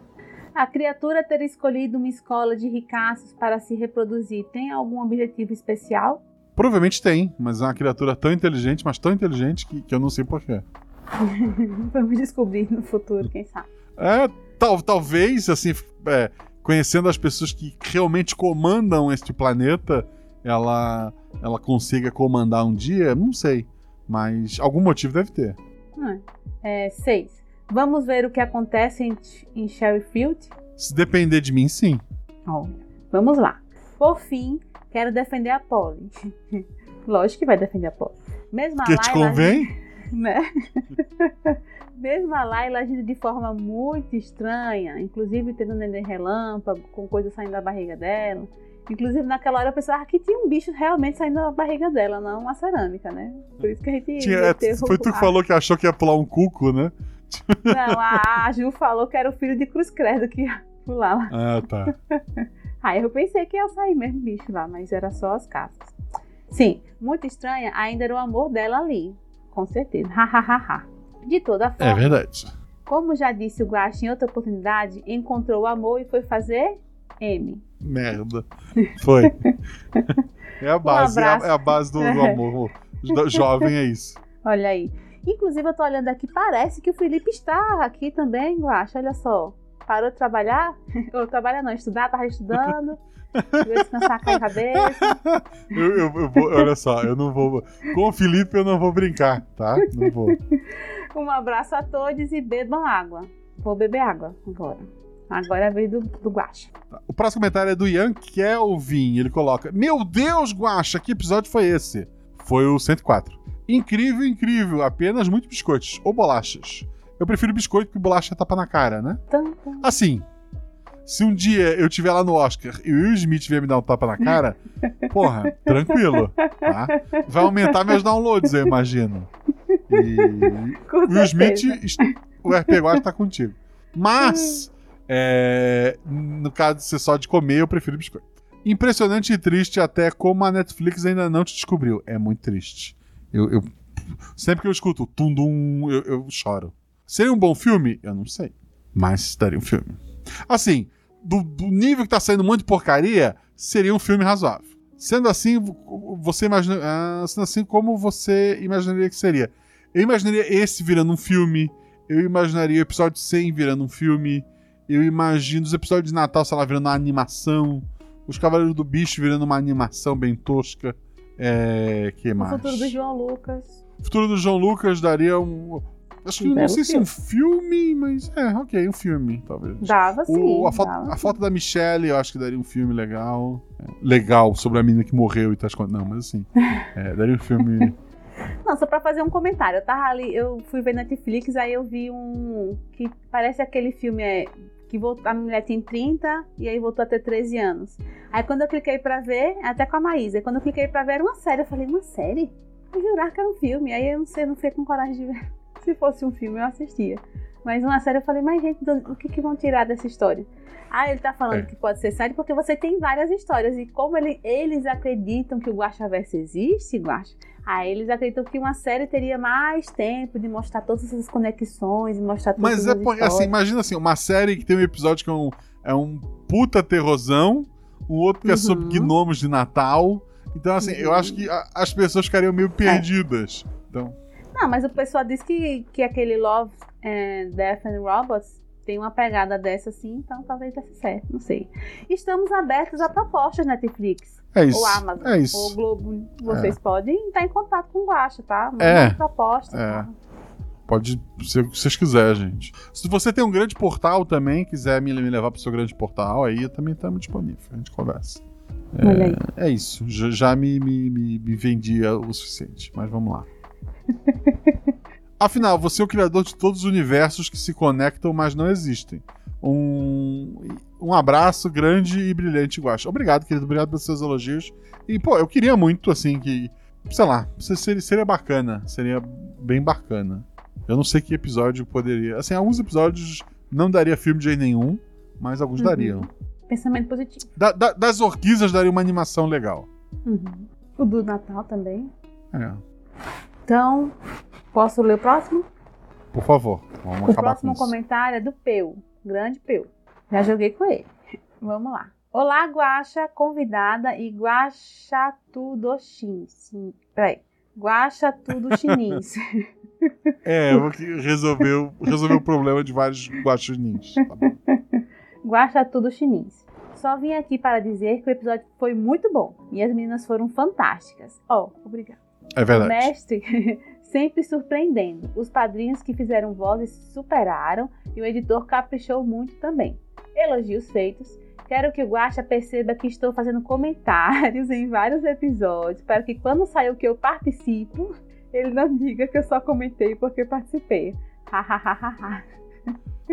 A criatura ter escolhido uma escola de ricaços para se reproduzir tem algum objetivo especial? Provavelmente tem, mas é uma criatura tão inteligente, mas tão inteligente que, que eu não sei porquê. Vamos descobrir no futuro, quem sabe. É, tal, talvez, assim, é, conhecendo as pessoas que realmente comandam este planeta, ela, ela consiga comandar um dia, não sei. Mas algum motivo deve ter. É, seis. Vamos ver o que acontece em, em Sherryfield? Se depender de mim, sim. Olha, vamos lá. Por fim, quero defender a Polly. Lógico que vai defender a Polly. Mesmo a Porque te convém? né? Mesmo a Laila agindo de forma muito estranha, inclusive tendo neném relâmpago, com coisa saindo da barriga dela. Inclusive, naquela hora eu pensava que tinha um bicho realmente saindo da barriga dela, não uma cerâmica, né? Por isso que a gente. Tinha- é, foi tu que falou que achou que ia pular um cuco, né? Não, a, a Ju falou que era o filho de Cruz Credo que ia pular lá. Ah, tá. Aí eu pensei que ia sair mesmo bicho lá, mas era só as cascas. Sim, muito estranha ainda era o amor dela ali. Com certeza. Hahaha. De toda forma. É verdade. Como já disse o Guache em outra oportunidade, encontrou o amor e foi fazer M. Merda. Foi. É a base, é a, Um é a base do, do amor. Jo- Jovem é isso. Olha aí. Inclusive, eu tô olhando aqui, parece que o Felipe está aqui também, Guache. Olha só. Parou de trabalhar? Ou trabalhar não, estudar, tava estudando. Veio descansar com a cabeça. Eu, eu- eu vou, olha só, eu não vou. Com o Felipe eu não vou brincar, tá? Não vou. Um abraço a todos e bebam água. Vou beber água agora. Agora é a vez do, do Guache. O próximo comentário é do Ian Kelvin. Ele coloca: Meu Deus, Guacha, que episódio foi esse? Foi o 104. Incrível, incrível. Apenas muitos biscoitos ou bolachas. Eu prefiro biscoito porque bolacha tapa na cara, né? Tum. Assim, se um dia eu estiver lá no Oscar e o Will Smith vier me dar um tapa na cara, porra, tranquilo, tá? Vai aumentar meus downloads, eu imagino. E Will Smith, o RP Guard tá contigo. Mas, é, no caso de ser só de comer, eu prefiro biscoito. Impressionante e triste até como a Netflix ainda não te descobriu. É muito triste. Eu, eu- sempre que eu escuto Tundum, eu, eu choro. Seria um bom filme? Eu não sei. Mas daria um filme. Assim, do, do nível que tá saindo um monte de porcaria, seria um filme razoável. Sendo assim, vo- você imagina. ah, sendo assim, como você imaginaria que seria? Eu imaginaria esse virando um filme. Eu imaginaria o episódio 100 virando um filme. Eu imagino os episódios de Natal, sei lá, virando uma animação. Os Cavaleiros do Bicho virando uma animação bem tosca. É. que O mais? futuro do João Lucas. O futuro do João Lucas daria um. Acho que Um não sei se um filme, mas é, ok, um filme, talvez. Dava sim. O- a, foto, dava a foto da Michelle, eu acho que daria um filme legal. É, legal, sobre a menina que morreu e tal. Não, mas assim. é, daria um filme. Não, só pra fazer um comentário. Eu tava ali, eu fui ver Netflix, aí eu vi um. que parece aquele filme é, que voltou, a mulher tem 30 e aí voltou a ter 13 anos. Aí quando eu cliquei pra ver, até com a Maísa, aí quando eu cliquei pra ver era uma série. Eu falei, uma série? Eu jurar que era um filme. Aí eu não sei, não fiquei com coragem de ver. Se fosse um filme, eu assistia. Mas uma série eu falei, mas gente, do- o que, que vão tirar dessa história? Ah, ele tá falando É. que pode ser série porque você tem várias histórias. E como ele- eles acreditam que o Guaxaverso existe, Guaxa, Aí eles acreditam que uma série teria mais tempo de mostrar todas essas conexões mostrar todas Mas é assim, imagina assim, uma série que tem um episódio que é um, é um puta terrorzão, um outro que é sobre Uhum. gnomos de Natal. Então, assim, eu Uhum. acho que a- as pessoas ficariam meio perdidas. Então, Não, mas o pessoal diz que, que aquele Love and Death and Robots tem uma pegada dessa assim, então talvez desse certo, não sei. Estamos abertos a propostas Netflix, é isso. ou Amazon, é ou isso. Globo. Vocês podem estar em contato com o Guacha, tá? Manda É, uma proposta. é. tá? Pode ser o que vocês quiserem, gente. Se você tem um grande portal também, quiser me, me levar pro seu grande portal, aí eu também estamos disponível. A gente conversa. Aí. É isso. Já, já me, me, me, me vendi o suficiente. Mas vamos lá. Afinal, você é o criador de todos os universos que se conectam, mas não existem. Um, um abraço grande e brilhante, Guaxa. Obrigado, querido. Obrigado pelos seus elogios. E, pô, eu queria muito, assim, que. Sei lá, seria, seria bacana. Seria bem bacana. Eu não sei que episódio poderia. Assim, alguns episódios não daria filme de jeito nenhum, mas alguns Uhum. dariam. Pensamento positivo. Da- da- das orquídeas daria uma animação legal. Uhum. O do Natal também. É, Então, posso ler o próximo? por favor. Vamos O acabar próximo com isso. comentário é do Peu, grande Peu. Já joguei com ele. Vamos lá. Olá, Guaxa, convidada e Guaxa tudo chins. Peraí. Guaxa tudo chinins. É, resolveu, resolveu o problema de vários guaxinins. Tá bom. Guaxa tudo chinins. Só vim aqui para dizer que o episódio foi muito bom e as meninas foram fantásticas. Oh, obrigada. É verdade. Mestre sempre surpreendendo. Os padrinhos que fizeram vozes superaram e o editor caprichou muito também. Elogios feitos. Quero que o Guaxa perceba que estou fazendo comentários em vários episódios para que quando sair o que eu participo, ele não diga que eu só comentei porque participei. Hahaha.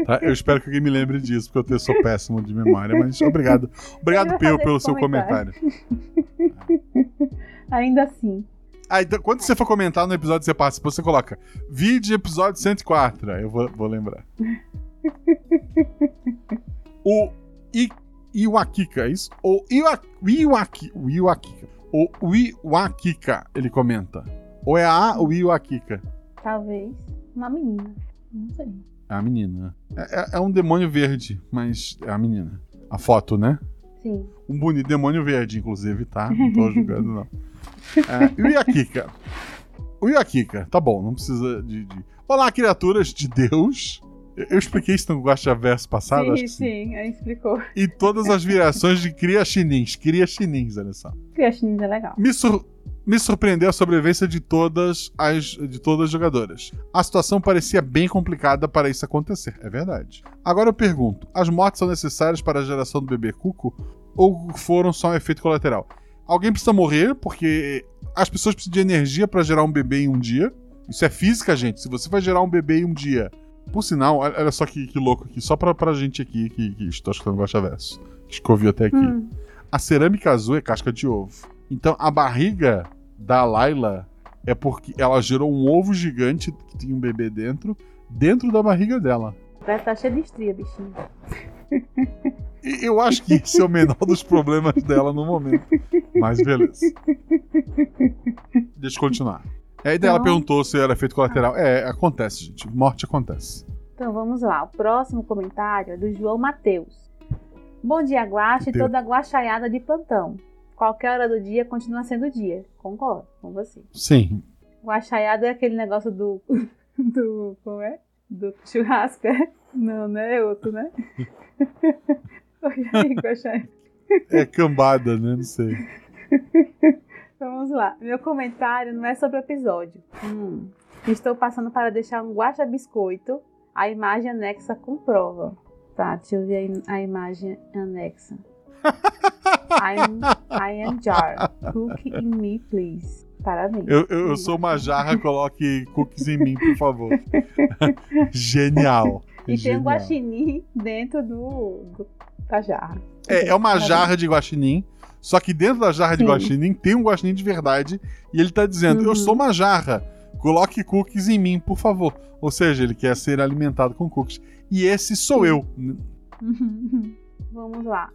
Tá? Eu espero que alguém me lembre disso, porque eu sou péssimo de memória, mas obrigado. Obrigado, fazer pelo seu comentário. comentário. Ainda assim. Ah, então, quando você for comentar no episódio que você participou, você coloca vídeo episódio 104. Aí eu vou, vou lembrar. o I, Iwakika, é isso? O Iwa, Iwaki, o Iwakika. O Iwakika, ele comenta. Ou é a ou Iwakika? Talvez uma menina. Não sei. É a menina. É, é- é um demônio verde, mas é a menina. A foto, né? Sim. Um bonito demônio verde, inclusive, tá? Não tô julgando, não. É, e o Yakika? O Yakika, tá bom, não precisa de. de... Olá, criaturas de Deus. Eu, expliquei isso no Guaxa Verso passado, acho sim, sim. sim, aí explicou. E todas as variações de Cria Chinins. Cria Chinins, olha só. Criachinis é legal. Me, sur- me surpreendeu a sobrevivência de todas as de todas as jogadoras. A situação parecia bem complicada para isso acontecer, é verdade. Agora eu pergunto: as mortes são necessárias para a geração do bebê cuco ou foram só um efeito colateral? Alguém precisa morrer porque as pessoas precisam de energia para gerar um bebê em um dia. Isso é física, gente. Se você vai gerar um bebê em um dia, por sinal, olha só que, que louco aqui, só pra, pra gente aqui que, que estou escutando Guaxa Verso, que ouviu até aqui. Hum. A cerâmica azul é casca de ovo. Então a barriga da Layla é porque ela gerou um ovo gigante que tinha um bebê dentro, dentro da barriga dela. Vai estar cheio de estria, bichinho. Eu acho que esse é o menor dos problemas dela no momento. Mas beleza. Deixa eu continuar. E aí daí ela Então- perguntou se era efeito colateral. É, acontece, gente. Morte acontece. Então vamos lá. O próximo comentário é do João Matheus. Bom dia, Guaxa e toda a guaxaiada de plantão. Qualquer hora do dia continua sendo dia. Concordo com você. Sim. Guaxaiada é aquele negócio do. do. como é? Do churrasco, é? Não, né? É outro, né? É cambada, né? Não sei. Vamos lá. Meu comentário não é sobre o episódio. Hum. Estou passando para deixar um guaxa biscoito. A imagem anexa comprova. Tá, deixa eu ver a, im- a imagem anexa. I'm, I am jar. Cook in me, please. Parabéns. Eu, eu, eu sou uma jarra, coloque cookies em mim, por favor. Genial. E tem um Genial. guaxinim dentro do, do- da jarra. É, é uma jarra de guaxinim, só que dentro da jarra de Sim. guaxinim tem um guaxinim de verdade e ele tá dizendo: Uhum. "Eu sou uma jarra, coloque cookies em mim, por favor". Ou seja, ele quer ser alimentado com cookies. E esse sou eu. Vamos lá.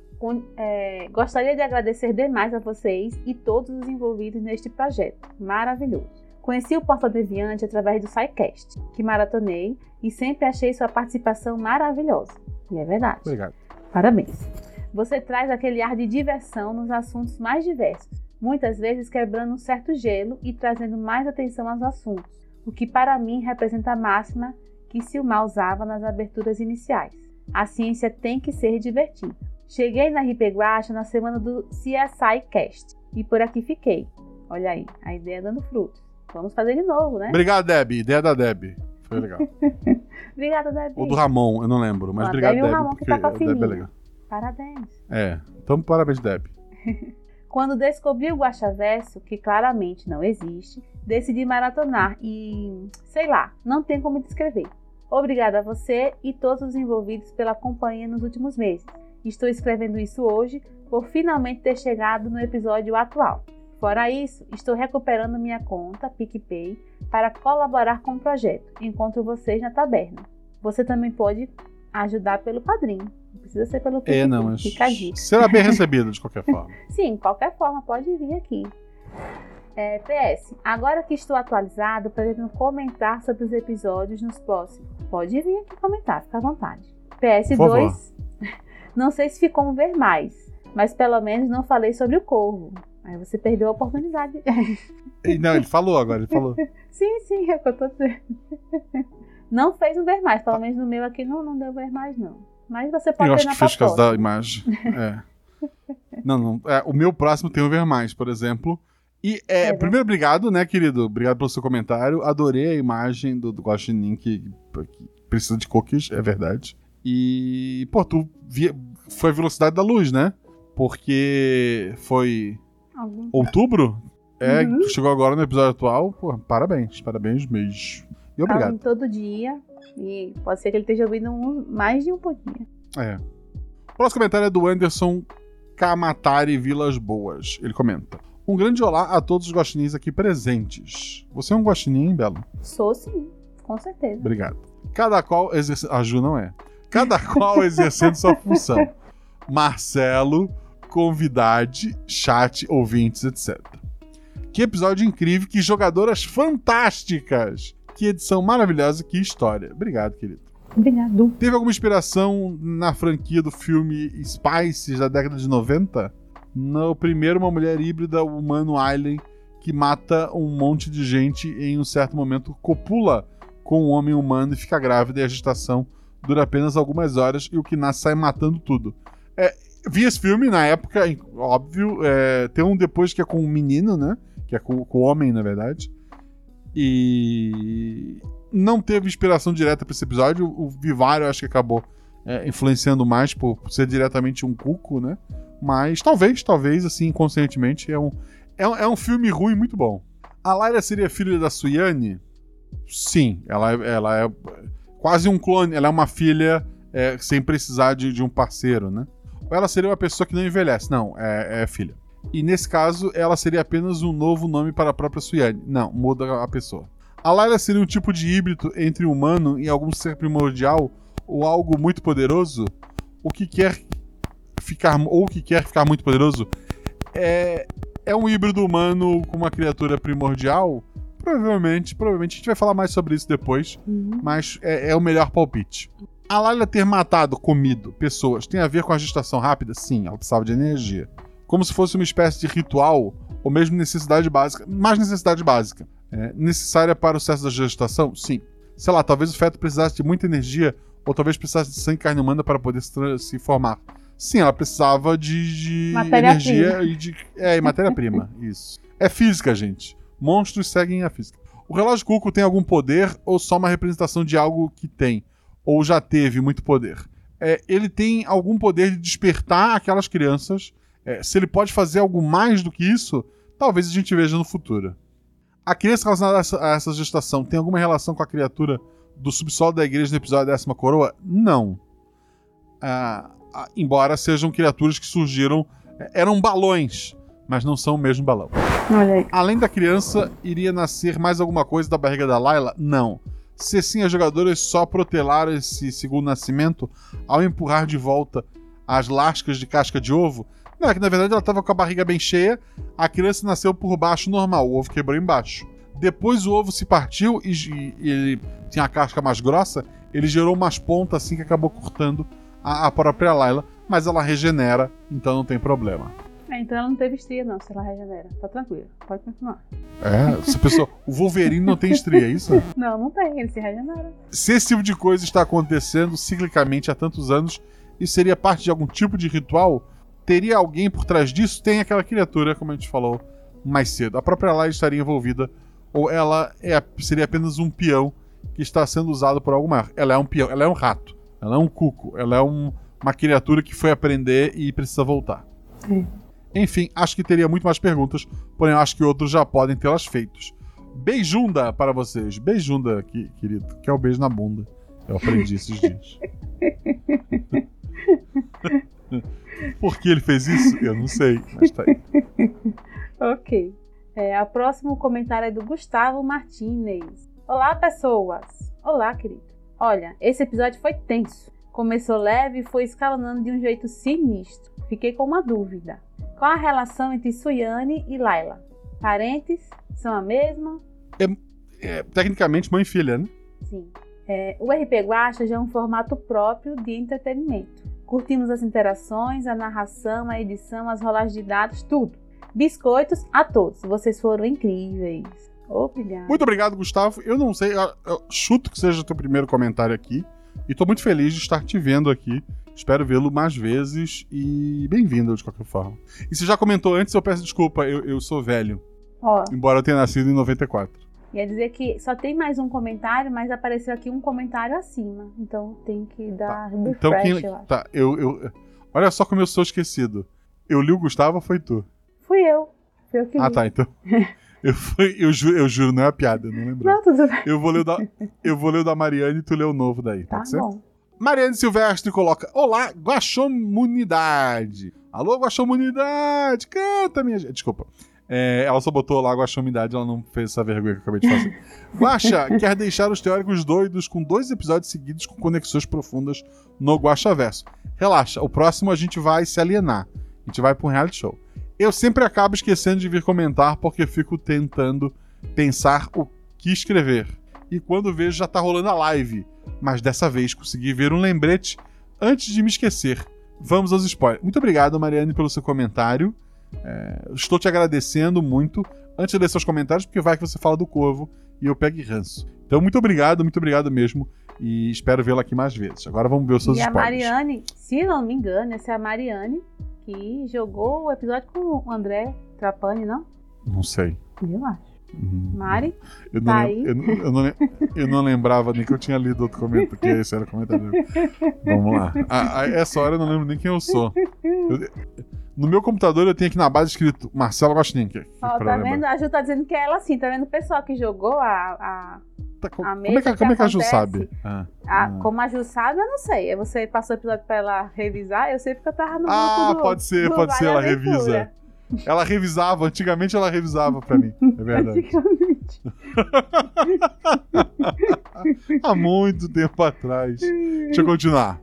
É, gostaria de agradecer demais a vocês e todos os envolvidos neste projeto. Maravilhoso. Conheci o Porta Deviante através do SciCast, que maratonei e sempre achei sua participação maravilhosa. E é verdade. Obrigado. Parabéns. Você traz aquele ar de diversão nos assuntos mais diversos, muitas vezes quebrando um certo gelo e trazendo mais atenção aos assuntos, o que para mim representa a máxima que Silmar usava nas aberturas iniciais. A ciência tem que ser divertida. Cheguei na RP Guacha na semana do CSI Cast e por aqui fiquei. Olha aí, a ideia dando frutos. Vamos fazer de novo, né? Obrigado, Deb. Ideia da Deb. Foi legal. Obrigada, Davi. Ou do Ramon, eu não lembro, mas Ah, obrigado, Deb e o Deb. Ramon que tá com a é filhinha. legal. Parabéns. É. Então, parabéns, Deb. Quando descobri o Guaxaverso, que claramente não existe, decidi maratonar e, sei lá, não tem como descrever. Obrigada a você e todos os envolvidos pela companhia nos últimos meses. Estou escrevendo isso hoje por finalmente ter chegado no episódio atual. Fora isso, estou recuperando minha conta PicPay para colaborar com o projeto. Encontro vocês na taberna. Você também pode ajudar pelo padrinho. Não precisa ser pelo PicPay. É, não, mas Fica será bem recebido de qualquer forma. Sim, qualquer forma, pode vir aqui. É, PS, agora que estou atualizado, pretendo comentar sobre os episódios nos próximos. Pode vir aqui comentar, fica à vontade. PS2, favor. não sei se ficou um ver mais, mas pelo menos não falei sobre o corvo. Aí você perdeu a oportunidade. Não, ele falou agora, ele falou. sim, sim, é o que eu tô dizendo. Não fez um ver mais, pelo menos no meu aqui não, não deu ver mais, não. Mas você pode Eu acho que fez por causa da imagem. É. Não, não. é, o meu próximo tem o ver mais, por exemplo. E, é, É, primeiro, obrigado, né, querido? Obrigado pelo seu comentário. Adorei a imagem do, do Guaxinim que, que precisa de cookies, é verdade. E, pô, tu via, foi a velocidade da luz, né? Porque foi Algum- outubro? É, Uhum. chegou agora no episódio atual. Pô, parabéns, parabéns mesmo. E obrigado. em todo dia. E pode ser que ele esteja ouvindo um- mais de um pouquinho. É. O próximo comentário é do Anderson Kamatari Vilas Boas. Ele comenta: Um grande olá a todos os guaxinins aqui presentes. Você é um guaxinim, Belo? Sou sim, com certeza. Obrigado. Cada qual exercendo. A Ju não é. Cada qual exercendo sua função. Marcelo, convidade, chat, ouvintes, etc. Que episódio incrível, que jogadoras fantásticas! Que edição maravilhosa, que história. Obrigado, querido. Obrigado. Teve alguma inspiração na franquia do filme Spices da década de 90? No primeiro, uma mulher híbrida humano alien que mata um monte de gente e em um certo momento copula com um homem humano e fica grávida e a gestação dura apenas algumas horas e o que nasce sai matando tudo. É, vi esse filme na época, óbvio. é, tem um depois que é com um menino, né? Que é com, com o homem, na verdade. E não teve inspiração direta para esse episódio. O Vivário acho que acabou é, influenciando mais por ser diretamente um cuco, né? Mas talvez, talvez, assim, inconscientemente, é um, é é um filme ruim muito bom. A Lyra seria filha da Suyane? Sim, ela, é- ela é quase um clone. Ela é uma filha é, sem precisar de, de um parceiro, né? Ou ela seria uma pessoa que não envelhece? Não, é, é filha. E nesse caso, ela seria apenas um novo nome para a própria Suyane. Não, muda a pessoa. A Layla seria um tipo de híbrido entre humano e algum ser primordial ou algo muito poderoso? O que quer ficar ou o que quer ficar muito poderoso é é um híbrido humano com uma criatura primordial? Provavelmente, provavelmente a gente vai falar mais sobre isso depois, mas é, é o melhor palpite. A Layla ter matado, comido pessoas tem a ver com a gestação rápida? Sim, ela precisava de energia. Como se fosse uma espécie de ritual ou mesmo necessidade básica, mais necessidade básica. É, necessária para o sucesso da gestação? Sim. Sei lá, talvez o feto precisasse de muita energia, ou talvez precisasse de sangue e carne humana para poder se, se formar. Sim, ela precisava de, de energia e de. É, e matéria-prima. Isso. É física, gente. Monstros seguem a física. O relógio Cuco tem algum poder ou só uma representação de algo que tem? Ou já teve muito poder? É, ele tem algum poder de despertar aquelas crianças. É, se ele pode fazer algo mais do que isso, talvez a gente veja no futuro. A criança relacionada a essa, gestação tem alguma relação com a criatura do subsolo da igreja no episódio da décima coroa? Não. Ah, ah, embora sejam criaturas que surgiram. é, Eram balões, mas não são o mesmo balão. Além da criança, iria nascer mais alguma coisa da barriga da Layla? Não. Se sim, as jogadoras só protelaram esse segundo nascimento ao empurrar de volta as lascas de casca de ovo? Não, é que na verdade ela estava com a barriga bem cheia, a criança nasceu por baixo normal, o ovo quebrou embaixo. Depois o ovo se partiu e, e- ele tinha a casca mais grossa, ele gerou umas pontas assim que acabou cortando a, a própria Layla, mas ela regenera, então não tem problema. É, então ela não teve estria, não, se ela regenera. Tá tranquilo, pode continuar. É, se a pessoa, o Wolverine não tem estria, é isso? Não, não tem, ele se regenera. Se esse tipo de coisa está acontecendo ciclicamente há tantos anos, isso seria parte de algum tipo de ritual? Teria alguém por trás disso? Tem aquela criatura, como a gente falou mais cedo. A própria Lai estaria envolvida, ou ela é, seria apenas um peão que está sendo usado por algo maior. Ela é um peão, ela é um rato, ela é um cuco, ela é um- uma criatura que foi aprender e precisa voltar. Sim. Enfim, acho que teria muito mais perguntas, porém acho que outros já podem tê-las feitos. Beijunda para vocês. Beijunda, que- querido, que é o beijo na bunda. Eu aprendi esses dias. Por que ele fez isso? Eu não sei, mas tá aí. Ok. É, a próximo comentário é do Gustavo Martinez. Olá, pessoas! Olá, querido. Olha, esse episódio foi tenso. Começou leve e foi escalonando de um jeito sinistro. Fiquei com uma dúvida. Qual a relação entre Suyane e Layla? Parentes? São a mesma? É, tecnicamente, mãe e filha, né? Sim. É, o RP Guacha já é um formato próprio de entretenimento. Curtimos as interações, a narração, a edição, as rolagens de dados, tudo. Biscoitos a todos. Vocês foram incríveis. Obrigada. Muito obrigado, Gustavo. Eu não sei, eu, eu chuto que seja o teu primeiro comentário aqui. E tô muito feliz de estar te vendo aqui. Espero vê-lo mais vezes e bem-vindo de qualquer forma. E se já comentou antes, eu peço desculpa, eu, eu sou velho. Ó, Embora eu tenha nascido em 94. ia dizer que só tem mais um comentário, mas apareceu aqui um comentário acima. Então tem que dar refresh, Então quem. eu acho. Tá, eu, eu. Olha só como eu sou esquecido. Eu li o Gustavo foi tu? Fui eu. Fui eu que Ah, li. tá, então. Eu, fui, eu, ju, eu juro, não é uma piada, não lembro. Não, tudo bem. Eu vou ler o da, eu vou ler da Mariane e tu lê o novo daí, Tá pode ser? bom. Mariane Silvestre coloca: Olá, Guaxomunidade. Alô, Guaxomunidade, canta, minha gente. Desculpa. É, ela só botou lá Guaxomunidade, ela não fez essa vergonha que eu acabei de fazer. Guaxa quer deixar os teóricos doidos com dois episódios seguidos com conexões profundas no Guaxaverso. Relaxa, o próximo a gente vai se alienar. A gente vai pra um reality show. Eu sempre acabo esquecendo de vir comentar porque fico tentando pensar o que escrever. E quando vejo já tá rolando a live. Mas dessa vez consegui ver um lembrete antes de me esquecer. Vamos aos spoilers. Muito obrigado, Mariane, pelo seu comentário. É, estou te agradecendo muito. Antes de ler seus comentários, porque vai que você fala do Corvo e eu pego ranço. Então, muito obrigado, muito obrigado mesmo. E espero vê-la aqui mais vezes. Agora vamos ver os seus E a spoilers. Mariane, se não me engano, essa é a Mariane que jogou o episódio com o André Trapani, não? Não sei. Eu acho. Hum, Mari, Eu não, Tá lem- aí. eu, não, eu não eu não lembrava nem que eu tinha lido outro comentário, que esse era o comentário. Vamos lá. A, a essa hora eu não lembro nem quem eu sou. No meu computador eu tenho aqui na base escrito Marcelo Gostin. que- que ó, tá lembrar. vendo? A Ju tá dizendo que é ela sim, tá vendo? O pessoal que jogou a. a, Tá, co- a como, é que, mesa como é que a Ju sabe? Ah, a- ah. Como a Ju sabe, eu não sei. Você passou o episódio pra ela revisar, eu sei porque eu tava no Ah, grupo do, pode ser, do pode ser, ela Aventura. revisa. Ela revisava, antigamente ela revisava pra mim. É verdade. Antigamente. Há muito tempo atrás. Deixa eu continuar.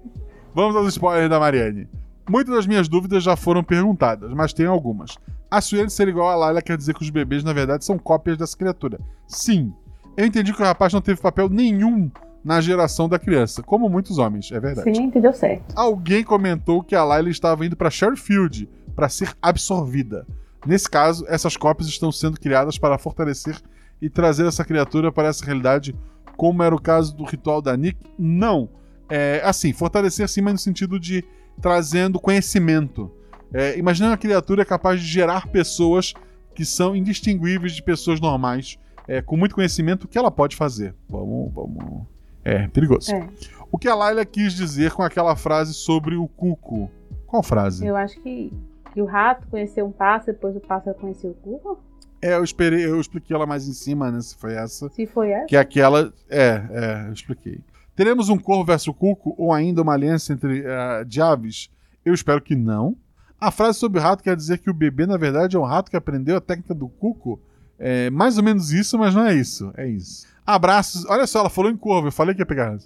Vamos aos spoilers da Mariane. Muitas das minhas dúvidas já foram perguntadas, mas tem algumas. A Sueli ser igual a Layla quer dizer que os bebês, na verdade, são cópias dessa criatura. Sim. Eu entendi que o rapaz não teve papel nenhum na geração da criança, como muitos homens, é verdade. Sim, entendeu certo. Alguém comentou que a Layla estava indo para Sherfield para ser absorvida. Nesse caso, essas cópias estão sendo criadas para fortalecer e trazer essa criatura para essa realidade, como era o caso do ritual da Nick? Não. É, assim, fortalecer sim, mas no sentido de trazendo conhecimento. É, imagina uma criatura capaz de gerar pessoas que são indistinguíveis de pessoas normais, é, com muito conhecimento, o que ela pode fazer. Vamos, vamos. É, perigoso. É. O que a Laila quis dizer com aquela frase sobre o cuco? Qual frase? Eu acho que, que o rato conheceu um pássaro, depois o pássaro conheceu o cuco. É, eu esperei, eu expliquei ela mais em cima, né? Se foi essa. Se foi essa. Que é aquela. É, é, eu expliquei. Teremos um corvo versus cuco ou ainda uma aliança entre eh, de aves? Eu espero que não. A frase sobre o rato quer dizer que o bebê, na verdade, é um rato que aprendeu a técnica do cuco. É mais ou menos isso, mas não é isso. É isso. Abraços. Olha só, ela falou em corvo, eu falei que ia pegar.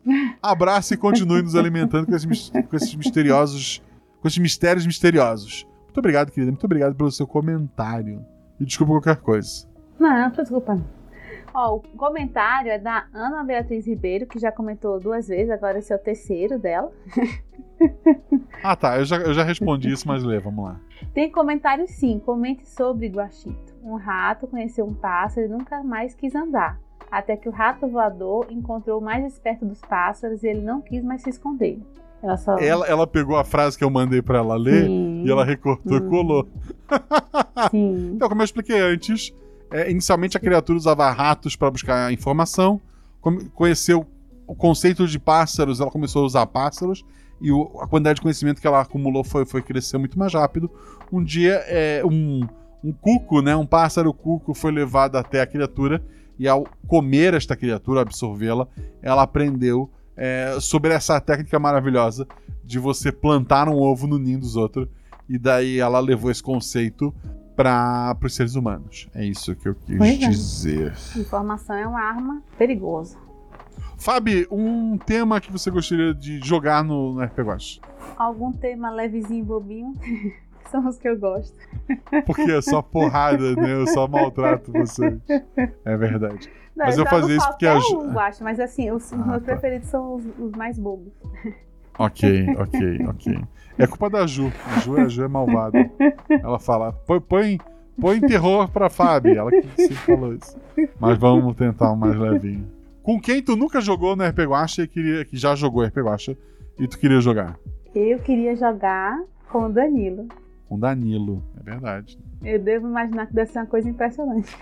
Abraço e continue nos alimentando com esses, com esses misteriosos. Com esses mistérios misteriosos. Muito obrigado, querida. Muito obrigado pelo seu comentário. E desculpa qualquer coisa. Não, não, desculpa. não. Ó, o comentário é da Ana Beatriz Ribeiro, que já comentou duas vezes, agora esse é o terceiro dela. Ah, tá. Eu já, eu já respondi isso, mas lê, vamos lá. Tem comentário sim, comente sobre Guaxito. Um rato conheceu um pássaro e nunca mais quis andar. Até que o rato voador encontrou o mais esperto dos pássaros e ele não quis mais se esconder. Ela só. Ela, ela pegou a frase que eu mandei pra ela ler Sim, e ela recortou e Hum. colou. sim. Então, como eu expliquei antes, é, inicialmente a criatura usava ratos para buscar informação, conheceu o conceito de pássaros, ela começou a usar pássaros, e o- a quantidade de conhecimento que ela acumulou foi, foi crescer muito mais rápido. Um dia, é, um, um cuco, né, um pássaro cuco, foi levado até a criatura, e ao comer esta criatura, absorvê-la, ela aprendeu é, sobre essa técnica maravilhosa de você plantar um ovo no ninho dos outros, e daí ela levou esse conceito para os seres humanos. É isso que eu quis Pois é. dizer. Informação é uma arma perigosa. Fabi, um tema que você gostaria de jogar no, no RPG Watch? Algum tema levezinho, bobinho, que são os que eu gosto. Porque é só porrada, né? Eu só maltrato vocês. É verdade. Não, Mas eu jogo fazia isso porque Ju- um, eu acho, mas assim, os, os Ah, meus tá. preferidos são os, os mais bobos. Ok, ok, ok. É culpa da Ju. A Ju, a Ju é malvada. Ela fala, põe, põe, põe terror pra Fabi. Ela que sempre falou isso. Mas vamos tentar um mais levinho. Com quem tu nunca jogou no RPG Watch e queria, que já jogou RPG Watch e tu queria jogar? Eu queria jogar com o Danilo. Com Danilo, é verdade. Eu devo imaginar que deve ser uma coisa impressionante.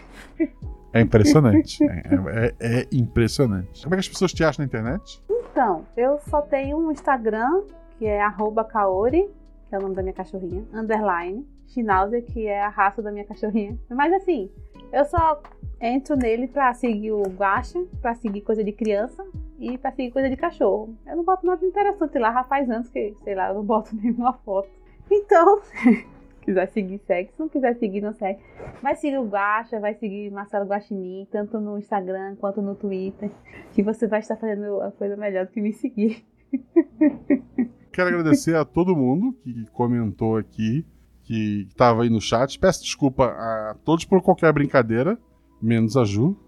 É impressionante. é, é- é impressionante. Como é que as pessoas te acham na internet? Então, eu só tenho um Instagram, que é arroba Kaori, que é o nome da minha cachorrinha, underline, Schnauzer, que é a raça da minha cachorrinha. Mas assim, eu só entro nele pra seguir o Guacha, pra seguir coisa de criança e pra seguir coisa de cachorro. Eu não boto nada interessante lá, já faz anos que, sei lá, eu não boto nenhuma foto. Então, quiser seguir, segue. Se não quiser seguir, não segue. Vai seguir o Guacha, vai seguir Marcelo Guaxinim, tanto no Instagram quanto no Twitter, que você vai estar fazendo a coisa melhor do que me seguir. Quero agradecer a todo mundo que comentou aqui, que estava aí no chat. Peço desculpa a todos por qualquer brincadeira, menos a Ju.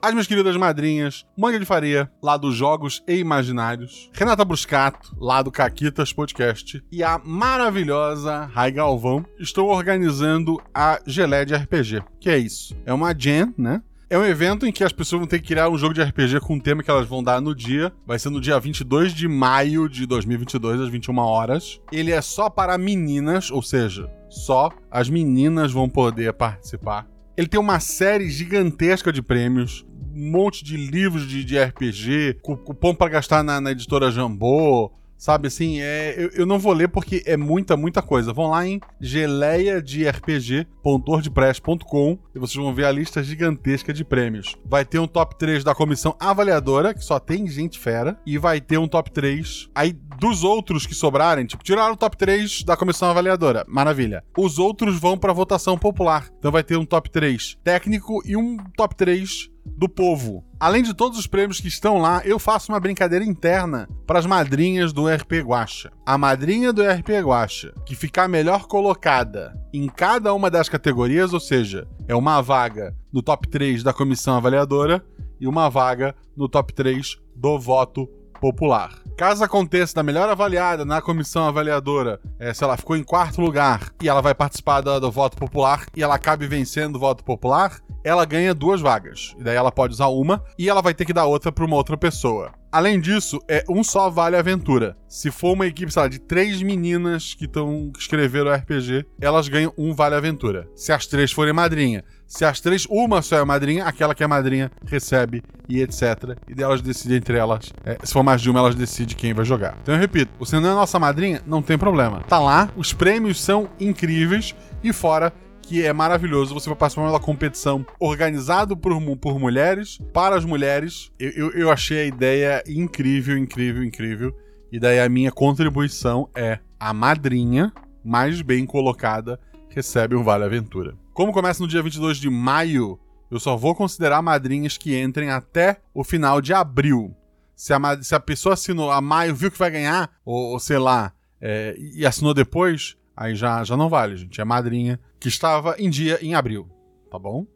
As minhas queridas madrinhas, Manga de Faria, lá dos Jogos e Imaginários, Renata Bruscato, lá do Caquitas Podcast, e a maravilhosa Rai Galvão estão organizando a Gelé de RPG. Que é isso? É uma jam, né? É um evento em que as pessoas vão ter que criar um jogo de RPG com um tema que elas vão dar no dia. Vai ser no dia 22 de maio de 2022, às 21 horas. Ele é só para meninas, ou seja, só as meninas vão poder participar. Ele tem uma série gigantesca de prêmios, um monte de livros de, de RPG, cu- cupom para gastar na, na editora Jambô, sabe assim? É, eu, eu não vou ler porque é muita, muita coisa. Vão lá em geleiaderpg.wordpress.com e vocês vão ver a lista gigantesca de prêmios. Vai ter um top 3 da comissão avaliadora, que só tem gente fera, e vai ter um top 3 aí dos outros que sobrarem, tipo, tiraram o top 3 da comissão avaliadora. Maravilha. Os outros vão para votação popular. Então vai ter um top 3 técnico e um top 3 do povo. Além de todos os prêmios que estão lá, eu faço uma brincadeira interna para as madrinhas do RP Guacha. A madrinha do RP Guacha, que ficar melhor colocada em cada uma das categorias, ou seja, é uma vaga no top 3 da comissão avaliadora e uma vaga no top 3 do voto popular. Caso aconteça da melhor avaliada na comissão avaliadora, é, se ela ficou em quarto lugar e ela vai participar da- do voto popular e ela acabe vencendo o voto popular, ela ganha duas vagas. E daí ela pode usar uma e ela vai ter que dar outra para uma outra pessoa. Além disso, é um só vale aventura. Se for uma equipe, sei lá, de três meninas que estão que escreveram RPG, elas ganham um vale aventura. Se as três forem madrinha, se as três, uma só é madrinha, aquela que é madrinha recebe e etc. E daí elas decidem entre elas. é, se for mais de uma, elas decidem quem vai jogar. Então eu repito, você não é nossa madrinha, não tem problema. Tá lá, os prêmios são incríveis e fora que é maravilhoso. Você vai participar de uma competição organizado por, por mulheres, para as mulheres. Eu, eu, eu achei a ideia incrível, incrível, incrível. E daí a minha contribuição é a madrinha mais bem colocada recebe um Vale Aventura. Como começa no dia 22 de maio, eu só vou considerar madrinhas que entrem até o final de abril. Se a, se a pessoa assinou a maio, viu que vai ganhar, ou, ou sei lá, é, e assinou depois, aí já, já não vale, gente. É madrinha que estava em dia em abril, tá bom?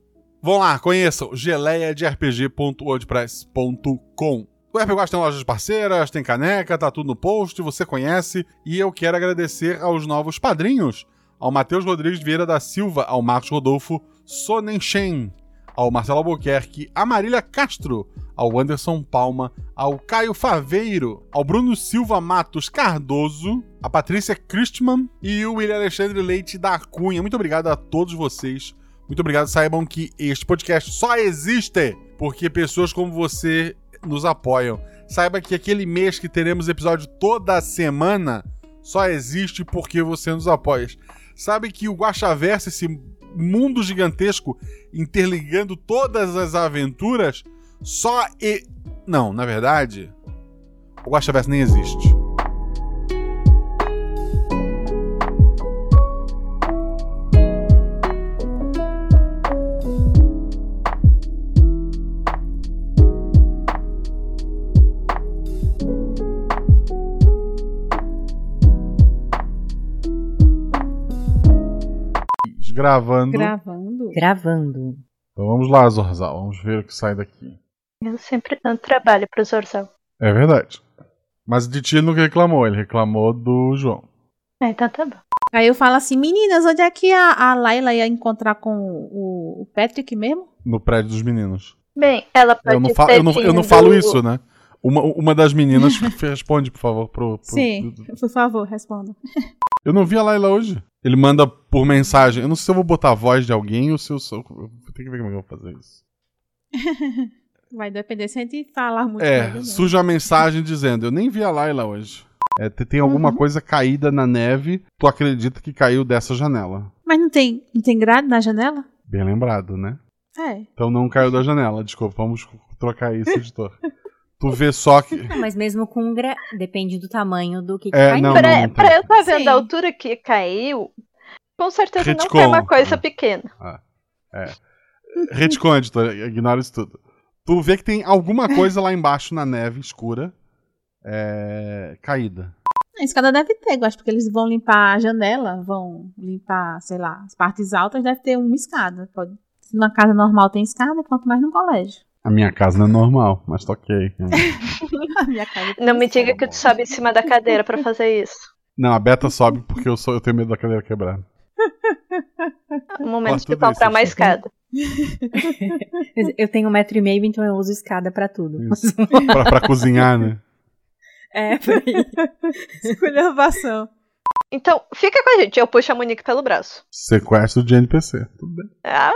Vão lá, conheçam geleiaderpg.wordpress.com. O RPG Guacha tem lojas parceiras, tem caneca, tá tudo no post, você conhece. E eu quero agradecer aos novos padrinhos, ao Matheus Rodrigues Vieira da Silva, ao Marcos Rodolfo Sonenchen, ao Marcelo Albuquerque, a Marília Castro, ao Anderson Palma, ao Caio Faveiro, ao Bruno Silva Matos Cardoso, a Patrícia Christman e o William Alexandre Leite da Cunha. Muito obrigado a todos vocês. Muito obrigado. Saibam que este podcast só existe porque pessoas como você nos apoiam. Saiba que aquele mês que teremos episódio toda semana só existe porque você nos apoia. Sabe que o Guaxaverso, esse mundo gigantesco interligando todas as aventuras, só e. Não, na verdade, o Guaxaverso nem existe. Gravando. Gravando. Gravando. Então vamos lá, Zorzal. Vamos ver o que sai daqui. Eu sempre dando trabalho pro Zorzal. É verdade. Mas de ti ele nunca reclamou, ele reclamou do João. Ah, então tá bom. Aí eu falo assim, meninas, onde é que a, a Laila ia encontrar com o, o Patrick mesmo? No prédio dos meninos. Bem, ela pode Eu não, fa- ter eu não, eu não vindo- falo isso, né? Uma, uma das meninas responde, por favor, pro, pro- Sim, por favor, responda. Eu não vi a Laila hoje. Ele manda por mensagem. Eu não sei se eu vou botar a voz de alguém ou se eu sou. Ter que ver como é que eu vou fazer isso. Vai depender se a gente falar muito. É, surge uma mensagem dizendo: Eu nem vi a Laila hoje. É, te- tem alguma coisa caída na neve. Tu acredita que caiu dessa janela? Mas não tem, não tem grade na janela? Bem lembrado, né? É. Então não caiu da janela. Desculpa, vamos trocar isso, editor. tu vê só que. Não, mas mesmo com gra... depende do tamanho do que, que É, caiu. não, pra, não, não pra eu estar vendo Sim. a altura que caiu, com certeza não Retcon. foi uma coisa pequena. Retcon, editor, ignora isso tudo. Tu vê que tem alguma coisa lá embaixo na neve escura. É, caída. A escada deve ter, eu acho, porque eles vão limpar a janela, vão limpar, sei lá, as partes altas, deve ter uma escada. Pode... Se numa casa normal tem escada, quanto mais no colégio. A minha casa não é normal, mas toquei. A minha casa tem Não me escada. diga que tu sobe em cima da cadeira pra fazer isso. Não, a Beta sobe porque eu, sou, eu tenho medo da cadeira quebrar. No momento Corta de comprar uma escada. Eu tenho um metro e meio, então eu uso escada pra tudo. pra, pra cozinhar, né? é, aí. Esculhambação. Então, fica com a gente, eu puxo a Monique pelo braço. Sequestro de NPC. Tudo bem. Ah,